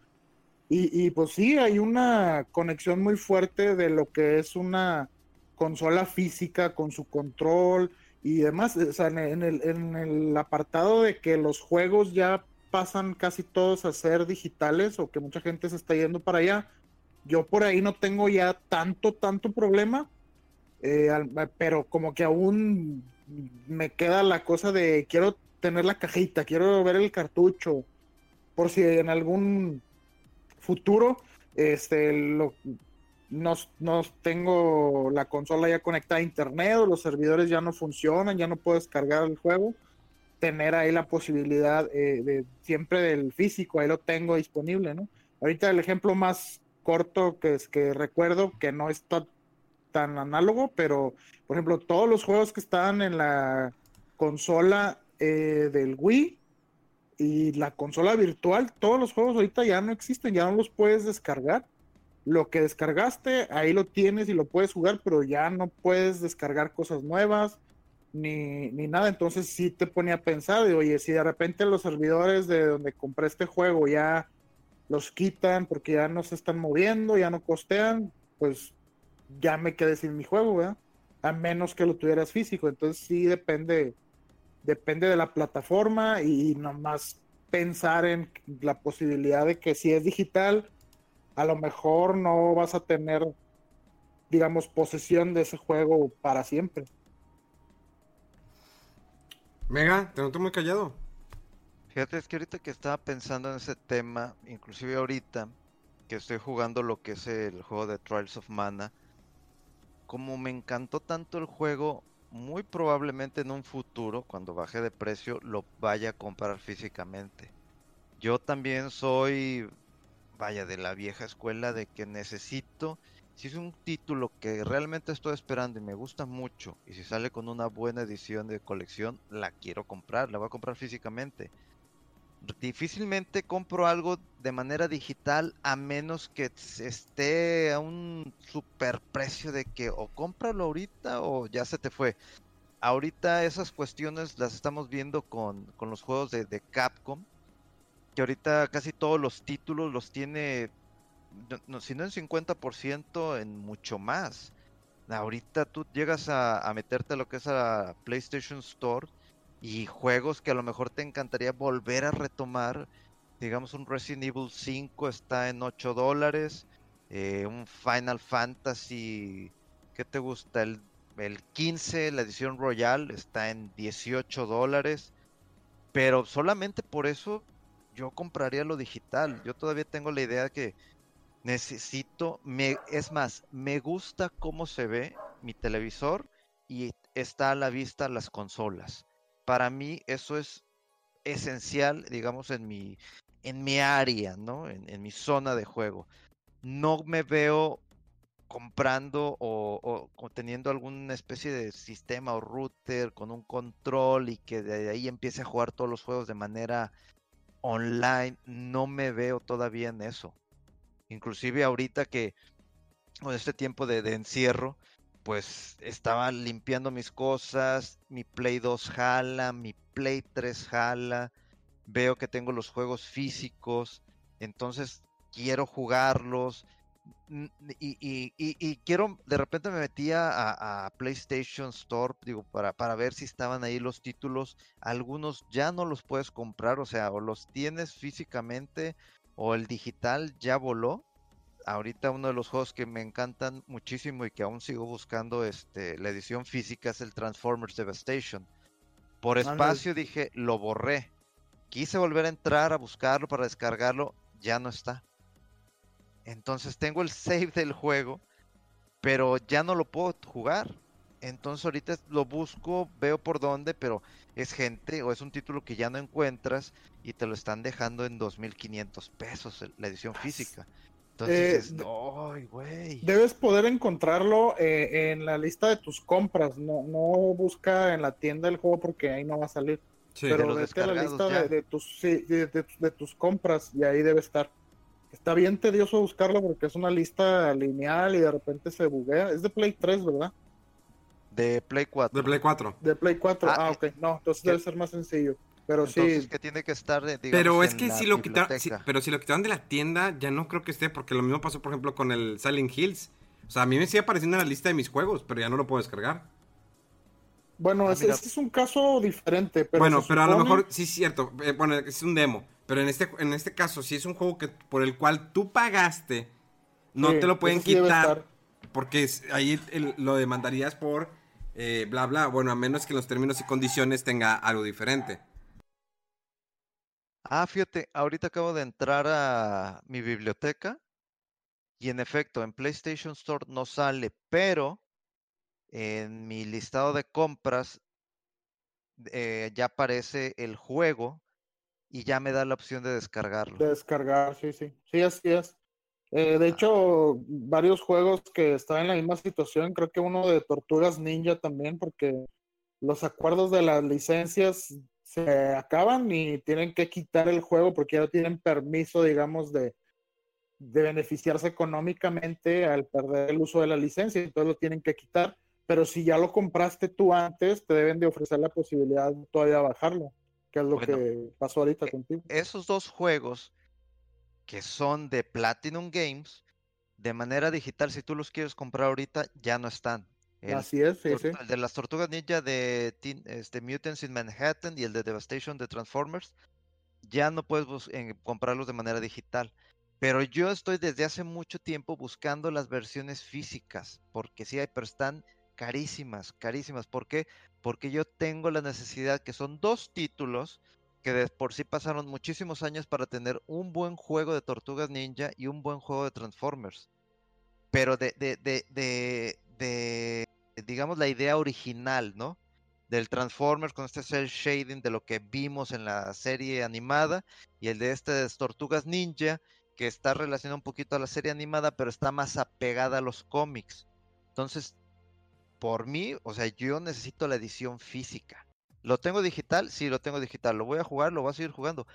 Speaker 2: Y, y pues sí, hay una conexión muy fuerte de lo que es una consola física con su control y demás. O sea, en el, apartado de que los juegos ya pasan casi todos a ser digitales o que mucha gente se está yendo para allá, yo por ahí no tengo ya tanto, tanto problema, eh, pero como que aún me queda la cosa de quiero tener la cajita, quiero ver el cartucho, por si en algún futuro este lo, no, no tengo la consola ya conectada a internet o los servidores ya no funcionan, ya no puedo descargar el juego, tener ahí la posibilidad eh, de siempre del físico, ahí lo tengo disponible, ¿no? Ahorita el ejemplo más corto que es que recuerdo que no está tan análogo, pero por ejemplo todos los juegos que estaban en la consola eh, del Wii y la consola virtual, todos los juegos ahorita ya no existen, ya no los puedes descargar lo que descargaste, ahí lo tienes y lo puedes jugar, pero ya no puedes descargar cosas nuevas ni, ni nada. Entonces sí te ponía a pensar, de, oye, si de repente los servidores de donde compré este juego ya los quitan porque ya no se están moviendo, ya no costean, pues ya me quedé sin mi juego, ¿verdad? A menos que lo tuvieras físico. Entonces sí depende, depende de la plataforma y nomás pensar en la posibilidad de que si es digital, a lo mejor no vas a tener, digamos, posesión de ese juego para siempre.
Speaker 1: Mega, te noto muy callado.
Speaker 3: Fíjate, es que ahorita que estaba pensando en ese tema, inclusive ahorita que estoy jugando lo que es el juego de Trials of Mana, como me encantó tanto el juego, muy probablemente en un futuro, cuando baje de precio, lo vaya a comprar físicamente. Yo también soy vaya, de la vieja escuela de que necesito, si es un título que realmente estoy esperando y me gusta mucho, y si sale con una buena edición de colección, la quiero comprar, la voy a comprar físicamente. Difícilmente compro algo de manera digital a menos que esté a un super precio de que o cómpralo ahorita o ya se te fue. Ahorita esas cuestiones las estamos viendo con, con los juegos de, de Capcom que ahorita casi todos los títulos los tiene, no, si no en 50%, en mucho más. Ahorita tú llegas a, meterte a lo que es a PlayStation Store y juegos que a lo mejor te encantaría volver a retomar. Digamos, un Resident Evil 5 está en 8 dólares. Eh, un Final Fantasy, ¿qué te gusta? El, el 15, la edición Royal, está en 18 dólares. Pero solamente por eso yo compraría lo digital. Yo todavía tengo la idea de que necesito, me, es más, me gusta cómo se ve mi televisor y está a la vista las consolas. Para mí eso es esencial, digamos, en mi, en mi área, ¿no? En, mi zona de juego. No me veo comprando o, o, teniendo alguna especie de sistema o router con un control y que de ahí empiece a jugar todos los juegos de manera online no me veo todavía en eso. Inclusive ahorita que con este tiempo de, encierro, pues estaba limpiando mis cosas, mi Play 2 jala, mi Play 3 jala, veo que tengo los juegos físicos, entonces quiero jugarlos, y, quiero, de repente me metía a, PlayStation Store, digo, para, para ver si estaban ahí los títulos. Algunos ya no los puedes comprar, o sea, o los tienes físicamente o el digital ya voló. Ahorita uno de los juegos que me encantan muchísimo y que aún sigo buscando este, la edición física es el Transformers Devastation. Por espacio dije, lo borré. Quise volver a entrar a buscarlo para descargarlo, ya no está. Entonces tengo el save *laughs* del juego, pero ya no lo puedo jugar. Entonces ahorita lo busco, veo por dónde, pero es gente o es un título que ya no encuentras y te lo están dejando en 2.500 pesos la edición física. Entonces,
Speaker 2: eh, güey. Debes poder encontrarlo eh, en la lista de tus compras. No, no busca en la tienda del juego porque ahí no va a salir. pero vete a la lista de, tus, de, tus compras y ahí debe estar está bien tedioso buscarlo porque es una lista lineal y de repente se buguea. Es de Play 3, ¿verdad?
Speaker 3: De Play 4.
Speaker 1: De Play 4.
Speaker 2: De Play 4. Ah, ah ok. No, entonces debe ser más sencillo. Pero entonces,
Speaker 3: sí. que tiene que estar, digamos,
Speaker 1: Pero es que si lo quitaron, pero si lo quitaron de la tienda, ya no creo que esté, porque lo mismo pasó, por ejemplo, con el Silent Hills. O sea, a mí me sigue apareciendo en la lista de mis juegos, pero ya no lo puedo descargar.
Speaker 2: Bueno,
Speaker 3: Ah,
Speaker 2: ese es un caso diferente, pero
Speaker 1: bueno, pero a lo mejor sí es cierto. eh, bueno, es un demo. Pero en este, en este caso, si es un juego que por el cual tú pagaste, no
Speaker 2: Sí,
Speaker 1: te lo pueden quitar. Porque es- ahí el- lo demandarías por eh, bla bla. Bueno, a menos que en los términos y condiciones tenga algo diferente.
Speaker 3: Ah, fíjate, ahorita acabo de entrar a mi biblioteca y en efecto, en PlayStation Store no sale, pero en mi listado de compras eh, ya aparece el juego y ya me da la opción de descargarlo.
Speaker 2: de descargar, sí, sí. Sí, así es. Eh, de hecho, varios juegos que están en la misma situación, creo que uno de Tortugas Ninja también, porque los acuerdos de las licencias se acaban y tienen que quitar el juego porque ya no tienen permiso, digamos, de, de beneficiarse económicamente al perder el uso de la licencia, entonces lo tienen que quitar. Pero si ya lo compraste tú antes, te deben de ofrecer la posibilidad de todavía bajarlo, que es lo
Speaker 3: Bueno,
Speaker 2: que pasó ahorita
Speaker 3: eh,
Speaker 2: contigo.
Speaker 3: Esos dos juegos que son de Platinum Games, de manera digital, si tú los quieres comprar ahorita, ya no están. El
Speaker 2: Así es, sí,
Speaker 3: Tortu-
Speaker 2: sí.
Speaker 3: El de las tortugas ninja de Teen- este, Mutants in Manhattan y el de Devastation de Transformers, ya no puedes en- comprarlos de manera digital. Pero yo estoy desde hace mucho tiempo buscando las versiones físicas, porque sí hay, pero están carísimas, carísimas. ¿Por qué? Porque yo tengo la necesidad, que son dos títulos que de por sí pasaron muchísimos años para tener un buen juego de tortugas ninja y un buen juego de Transformers. Pero de, de, de, de, de, digamos, la idea original, ¿no? Del Transformers con este cel shading de lo que vimos en la serie animada y el de estas Tortugas Ninja que está relacionado un poquito a la serie animada, pero está más apegada a los cómics. Entonces, por mí, o sea, yo necesito la edición física. ¿Lo tengo digital? Sí, lo tengo digital. ¿Lo voy a jugar? Lo voy a seguir jugando.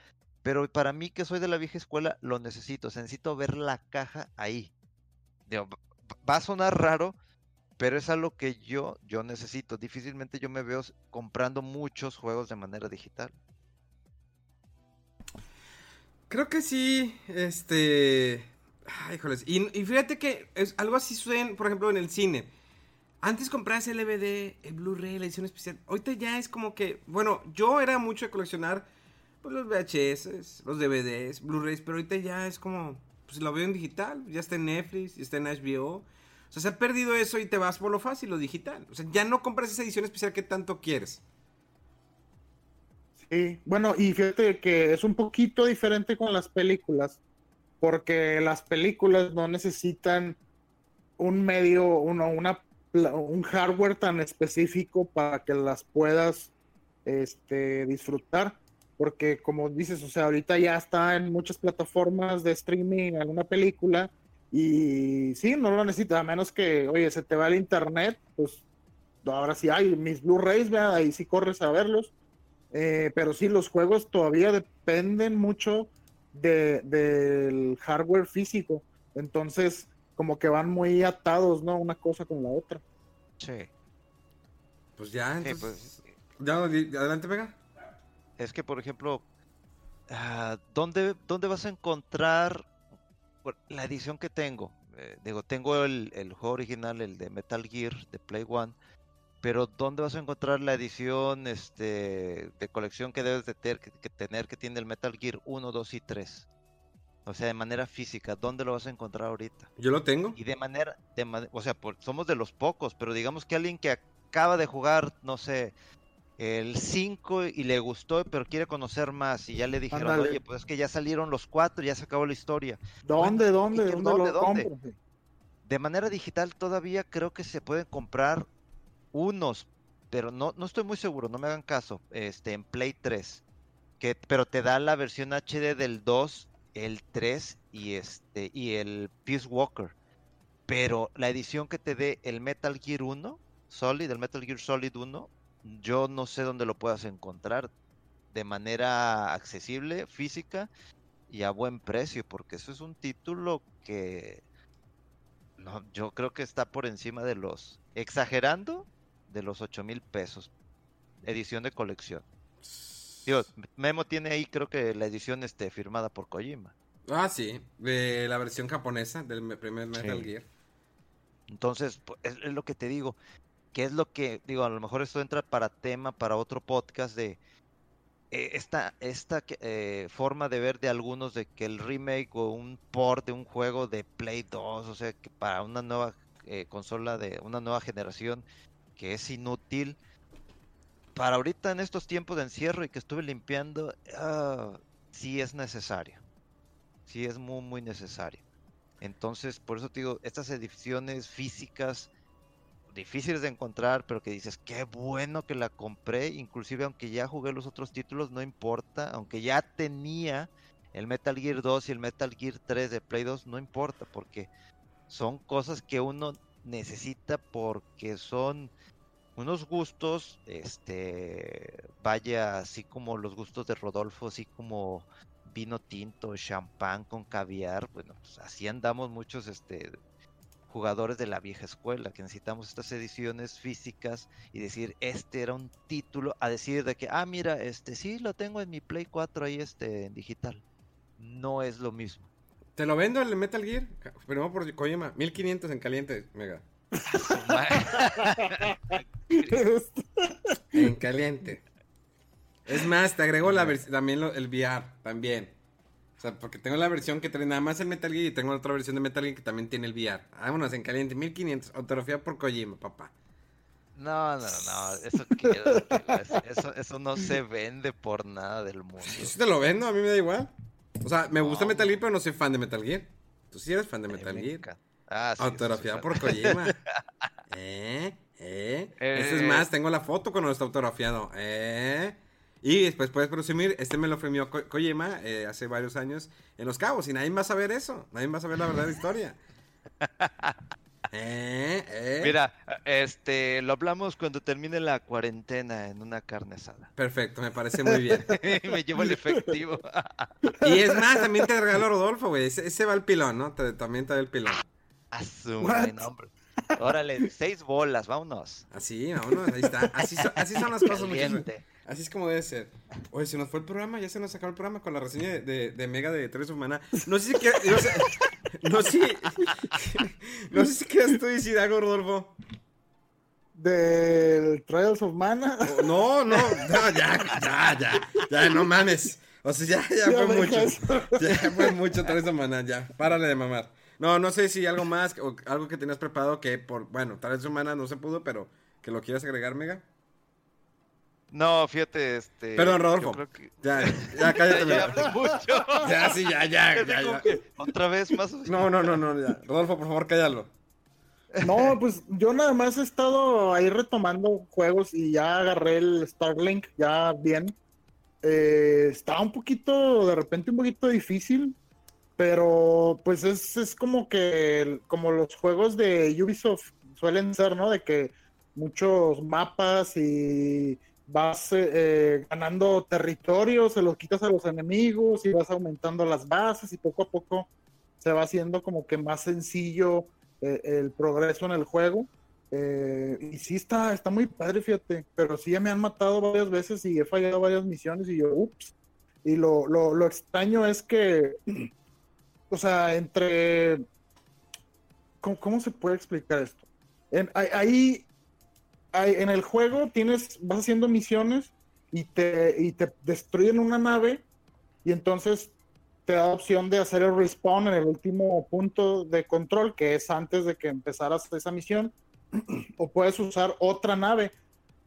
Speaker 3: Pero para mí, que soy de la vieja escuela, lo necesito. Necesito ver la caja ahí. Digo, va a sonar raro, pero es algo que yo, yo necesito. Difícilmente yo me veo comprando muchos juegos de manera digital.
Speaker 1: Creo que sí, este... Ay, híjoles. Y, fíjate que es algo así sucede, por ejemplo, en el cine. Antes comprabas el DVD, el Blu-ray, la edición especial. Ahorita ya es como que... Bueno, yo era mucho de coleccionar pues, los VHS, los DVDs, Blu-rays, pero ahorita ya es como... Pues lo veo en digital, ya está en Netflix, ya está en HBO. O sea, se ha perdido eso y te vas por lo fácil, lo digital. O sea, ya no compras esa edición especial que tanto quieres.
Speaker 2: Sí, bueno, y fíjate que es un poquito diferente con las películas, porque las películas no necesitan un medio, uno, una, un hardware tan específico para que las puedas este, disfrutar, porque como dices, o sea, ahorita ya está en muchas plataformas de streaming alguna película y sí, no lo necesitas, a menos que, oye, se te va el internet, pues ahora sí hay mis Blu-rays, ahí sí corres a verlos. Eh, pero sí, los juegos todavía dependen mucho de, del hardware físico. Entonces, como que van muy atados, ¿no? Una cosa con la otra.
Speaker 3: Sí.
Speaker 1: Pues ya,
Speaker 3: Sí,
Speaker 1: entonces...
Speaker 3: pues,
Speaker 1: Ya, adelante, pega.
Speaker 3: es que, por ejemplo, ah, ¿dónde, ¿dónde vas a encontrar bueno, la edición que tengo? Eh, digo, tengo el, el juego original, el de Metal Gear de Play One, pero ¿dónde vas a encontrar la edición este, de colección que debes de ter- que, que tener que tiene el Metal Gear 1, 2 y 3? O sea, de manera física, ¿dónde lo vas a encontrar ahorita?
Speaker 1: Yo lo tengo.
Speaker 3: Y de manera, de o sea, por- somos de los pocos, pero digamos que alguien que acaba de jugar, no sé, el 5 y le gustó, pero quiere conocer más y ya le dijeron, oye, pues es que ya salieron los cuatro, ya se acabó la historia.
Speaker 2: ¿Dónde,
Speaker 3: Bueno,
Speaker 2: dónde,
Speaker 3: ¿y qué-
Speaker 2: dónde,
Speaker 3: dónde,
Speaker 2: lo
Speaker 3: dónde?
Speaker 2: compro?
Speaker 3: De manera digital todavía creo que se pueden comprar unos, pero no, no estoy muy seguro, no me hagan caso, este, en Play 3, que, pero te da la versión HD del 2, el 3 y este, y el Peace Walker. Pero la edición que te dé el Metal Gear 1, Solid, el Metal Gear Solid 1, yo no sé dónde lo puedas encontrar de manera accesible, física y a buen precio, porque eso es un título que no, yo creo que está por encima de los, exagerando, de los 8 mil pesos. Edición de colección. Digo, Memo tiene ahí creo que la edición este, firmada por Kojima.
Speaker 1: Ah, sí, de la versión japonesa del me- primer Metal
Speaker 3: Sí.
Speaker 1: Gear.
Speaker 3: Entonces, pu- es, es lo que te digo. ¿Qué es lo que, digo, a lo mejor esto entra para tema, para otro podcast de eh, esta, esta eh, forma de ver de algunos de que el remake o un port de un juego de Play 2, o sea, que para una nueva eh, consola de una nueva generación que es inútil. Para ahorita en estos tiempos de encierro y que estuve limpiando, uh, sí es necesario. Sí es muy, muy necesario. Entonces, por eso te digo, estas ediciones físicas difíciles de encontrar, pero que dices, qué bueno que la compré, inclusive aunque ya jugué los otros títulos, no importa, aunque ya tenía el Metal Gear 2 y el Metal Gear 3 de Play 2, no importa, porque son cosas que uno necesita porque son unos gustos, este, vaya, así como los gustos de Rodolfo, así como vino tinto, champán con caviar, bueno, pues así andamos muchos, este, jugadores de la vieja escuela, que necesitamos estas ediciones físicas y decir, este era un título, a decir de que, ah, mira, este sí lo tengo en mi Play 4 ahí este en digital. No es lo mismo.
Speaker 1: Te lo vendo el Metal Gear, pero por Kojima, 1500 en caliente, mega. *laughs* en caliente. Es más, te agrego la también el VR, también porque tengo la versión que trae nada más el Metal Gear y tengo otra versión de Metal Gear que también tiene el VR. Vámonos en caliente, 1500, autografía por Kojima, papá.
Speaker 3: No, no, no, eso, eso, eso no se vende por nada del mundo.
Speaker 1: Yo sí te lo vendo, a mí me da igual. O sea, me gusta Metal Gear, pero no soy fan de Metal Gear. Tú sí eres fan de Metal Gear. Ah, sí, autografía por Kojima. *laughs* ¿Eh? ¿Eh? ¿Eh? Eso es más, tengo la foto cuando está autografiado. ¿Eh? Y después puedes presumir, este me lo premió Kojima eh, hace varios años en Los Cabos y nadie va a saber eso, nadie va a saber la verdadera historia. *laughs*
Speaker 3: Eh, eh. Mira, este, lo hablamos cuando termine la cuarentena en una carne asada.
Speaker 1: Perfecto, me parece muy bien. *laughs*
Speaker 3: me llevo el efectivo.
Speaker 1: y es más, también te regalo Rodolfo, güey. Ese, va el pilón, ¿no? también te da el pilón.
Speaker 3: Asume, nombre. Órale, seis bolas, vámonos.
Speaker 1: Así, vámonos, ahí está. Así, así son las cosas, Así es como debe ser. Oye, se nos fue el programa, ya se nos acabó el programa con la reseña de, de, Mega de Tres Humana. No sé si quieres. *laughs* No sé, *laughs* no sé, si quieres tú decir algo, Rodolfo.
Speaker 2: ¿Del Trials of Mana?
Speaker 1: Oh, no, no, no, ya, ya, ya, ya, no mames. O sea, ya, ya, fue mucho. Ya fue mucho Trials of Mana, ya. Párale de mamar. No, no sé si algo más o algo que tenías preparado que por, bueno, Trials of Mana no se pudo, pero que lo quieras agregar, Mega.
Speaker 3: No, fíjate, este.
Speaker 1: Perdón, Rodolfo. Ya, ya, cállate. *laughs*
Speaker 3: ya, mucho. *laughs*
Speaker 1: ya, sí, ya, ya. ya, ya.
Speaker 3: Otra vez más.
Speaker 1: No, no, no, no, ya. Rodolfo, por favor, cállalo.
Speaker 2: No, pues yo nada más he estado ahí retomando juegos y ya agarré el Starlink ya bien. Eh, está un poquito, de repente un poquito difícil, pero pues es, es como que, como los juegos de Ubisoft suelen ser, ¿no? De que muchos mapas y vas eh, ganando territorio, se los quitas a los enemigos y vas aumentando las bases y poco a poco se va haciendo como que más sencillo eh, el progreso en el juego. Eh, y sí está, está muy padre, fíjate, pero sí ya me han matado varias veces y he fallado varias misiones y yo, ups. Y lo, lo, lo extraño es que, *clears throat* o sea, entre... ¿Cómo, se puede explicar esto? En, ahí en el juego tienes, vas haciendo misiones y te, y te destruyen una nave y entonces te da opción de hacer el respawn en el último punto de control, que es antes de que empezaras esa misión, *clears throat* o puedes usar otra nave,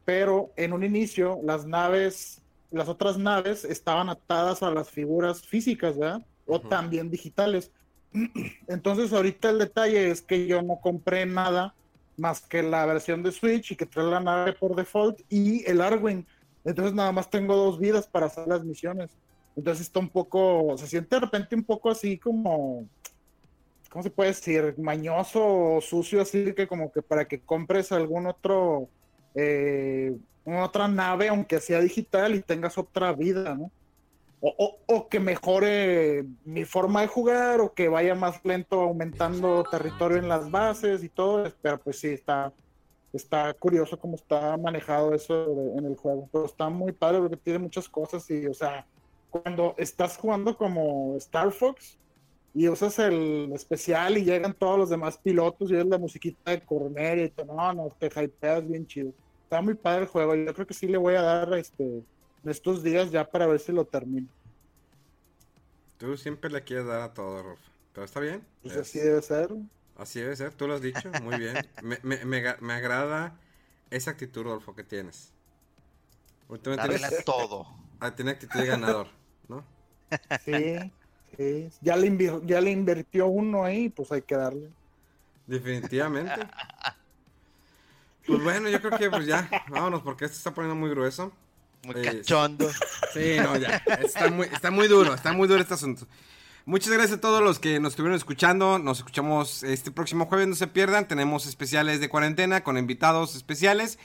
Speaker 2: pero en un inicio las naves, las otras naves estaban atadas a las figuras físicas, ¿verdad? O también digitales. *clears throat* Entonces ahorita el detalle es que yo no compré nada más que la versión de Switch y que trae la nave por default y el Arwing. Entonces nada más tengo dos vidas para hacer las misiones. Entonces está un poco, se siente de repente un poco así como, ¿cómo se puede decir? Mañoso o sucio, así que como que para que compres algún otro, eh, otra nave, aunque sea digital y tengas otra vida, ¿no? O, que mejore mi forma de jugar o que vaya más lento aumentando territorio en las bases y todo, pero pues sí, está, está curioso cómo está manejado eso en el juego, pero está muy padre porque tiene muchas cosas y, o sea, cuando estás jugando como Star Fox, y usas el especial y llegan todos los demás pilotos y es la musiquita de Cornelia y todo. No, no, te hypeas bien chido. Está muy padre el juego. Yo creo que sí le voy a dar este estos días ya para ver si lo termino.
Speaker 1: Tú siempre le quieres dar a todo, Rolf. Pero está bien.
Speaker 2: Pues así debe ser.
Speaker 1: Así debe ser, tú lo has dicho, muy bien. *laughs* me, me, me, agrada esa actitud, Rolfo, que tienes.
Speaker 3: Tienes... todo.
Speaker 1: Ah, tiene actitud de ganador, ¿no? *laughs*
Speaker 2: Sí, sí. Ya le, ya le invirtió uno ahí, pues hay que darle.
Speaker 1: Definitivamente. Pues bueno, yo creo que pues ya, vámonos, porque esto está poniendo muy grueso.
Speaker 3: Muy cachondo.
Speaker 1: Sí, no, ya. Está muy, está muy duro, está muy duro este asunto. Muchas gracias a todos los que nos estuvieron escuchando. Nos escuchamos este próximo jueves, no se pierdan. Tenemos especiales de cuarentena con invitados especiales.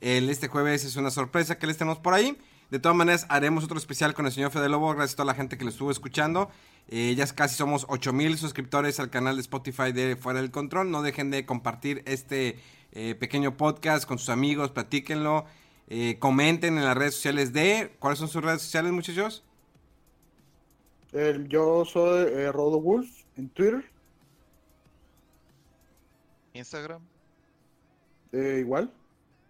Speaker 1: El, este jueves es una sorpresa que les tenemos por ahí. De todas maneras, haremos otro especial con el señor Fede Lobo. Gracias a toda la gente que lo estuvo escuchando. Eh, ya casi somos 8000 suscriptores al canal de Spotify de Fuera del Control. No dejen de compartir este eh, pequeño podcast con sus amigos, platíquenlo. Eh, comenten en las redes sociales de. ¿Cuáles son sus redes sociales, muchachos?
Speaker 2: yo soy eh, Rodo Wolf en Twitter.
Speaker 3: Instagram.
Speaker 2: Eh, igual.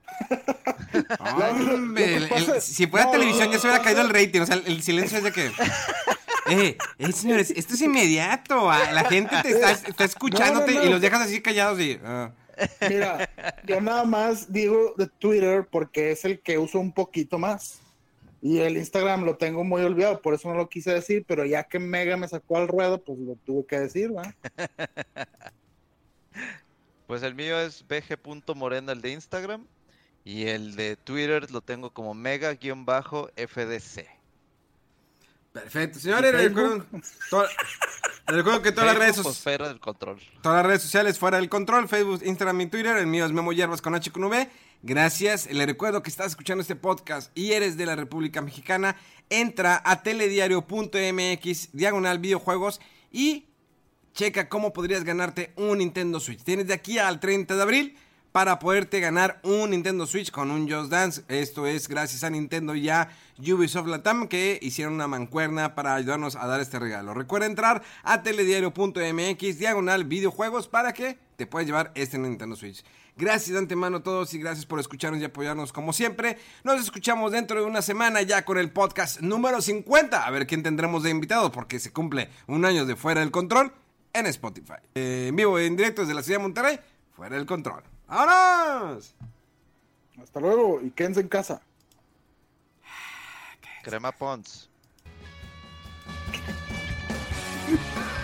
Speaker 2: *laughs*
Speaker 1: si fuera televisión ya se hubiera caído el rating. O sea, el, silencio es de que. *laughs* Eh, eh, señores, esto es inmediato. Ah, la gente te está, está escuchándote y los dejas así callados y. Ah.
Speaker 2: Mira, yo nada más digo de Twitter porque es el que uso un poquito más. Y el Instagram lo tengo muy olvidado, por eso no lo quise decir, pero ya que Mega me sacó al ruedo, pues lo tuve que decir, ¿va? *laughs*
Speaker 3: Pues el mío es bg.morena, el de Instagram. Y el de Twitter lo tengo como mega-fdc.
Speaker 1: Perfecto, señores, recuerden, *laughs* recuerdo que todas las redes
Speaker 3: sociales. Fuera del control.
Speaker 1: Todas las redes sociales fuera del control, Facebook, Instagram y Twitter. El mío es Memo Yerbas con H con V. Gracias. Le recuerdo que estás escuchando este podcast y eres de la República Mexicana. Entra a telediario.mx, diagonal videojuegos y checa cómo podrías ganarte un Nintendo Switch. Tienes de aquí al 30 de abril para poderte ganar un Nintendo Switch con un Just Dance. Esto es gracias a Nintendo y a Ubisoft Latam que hicieron una mancuerna para ayudarnos a dar este regalo. Recuerda entrar a telediario.mx diagonal videojuegos para que te puedas llevar este Nintendo Switch. Gracias de antemano a todos y gracias por escucharnos y apoyarnos como siempre. Nos escuchamos dentro de una semana ya con el podcast número 50. A ver quién tendremos de invitado porque se cumple un año de Fuera del Control en Spotify. Eh, en vivo y en directo desde la ciudad de Monterrey, Fuera del Control. ¡Vámonos!
Speaker 2: Hasta luego y quédense en casa.
Speaker 3: Crema Pons. *laughs*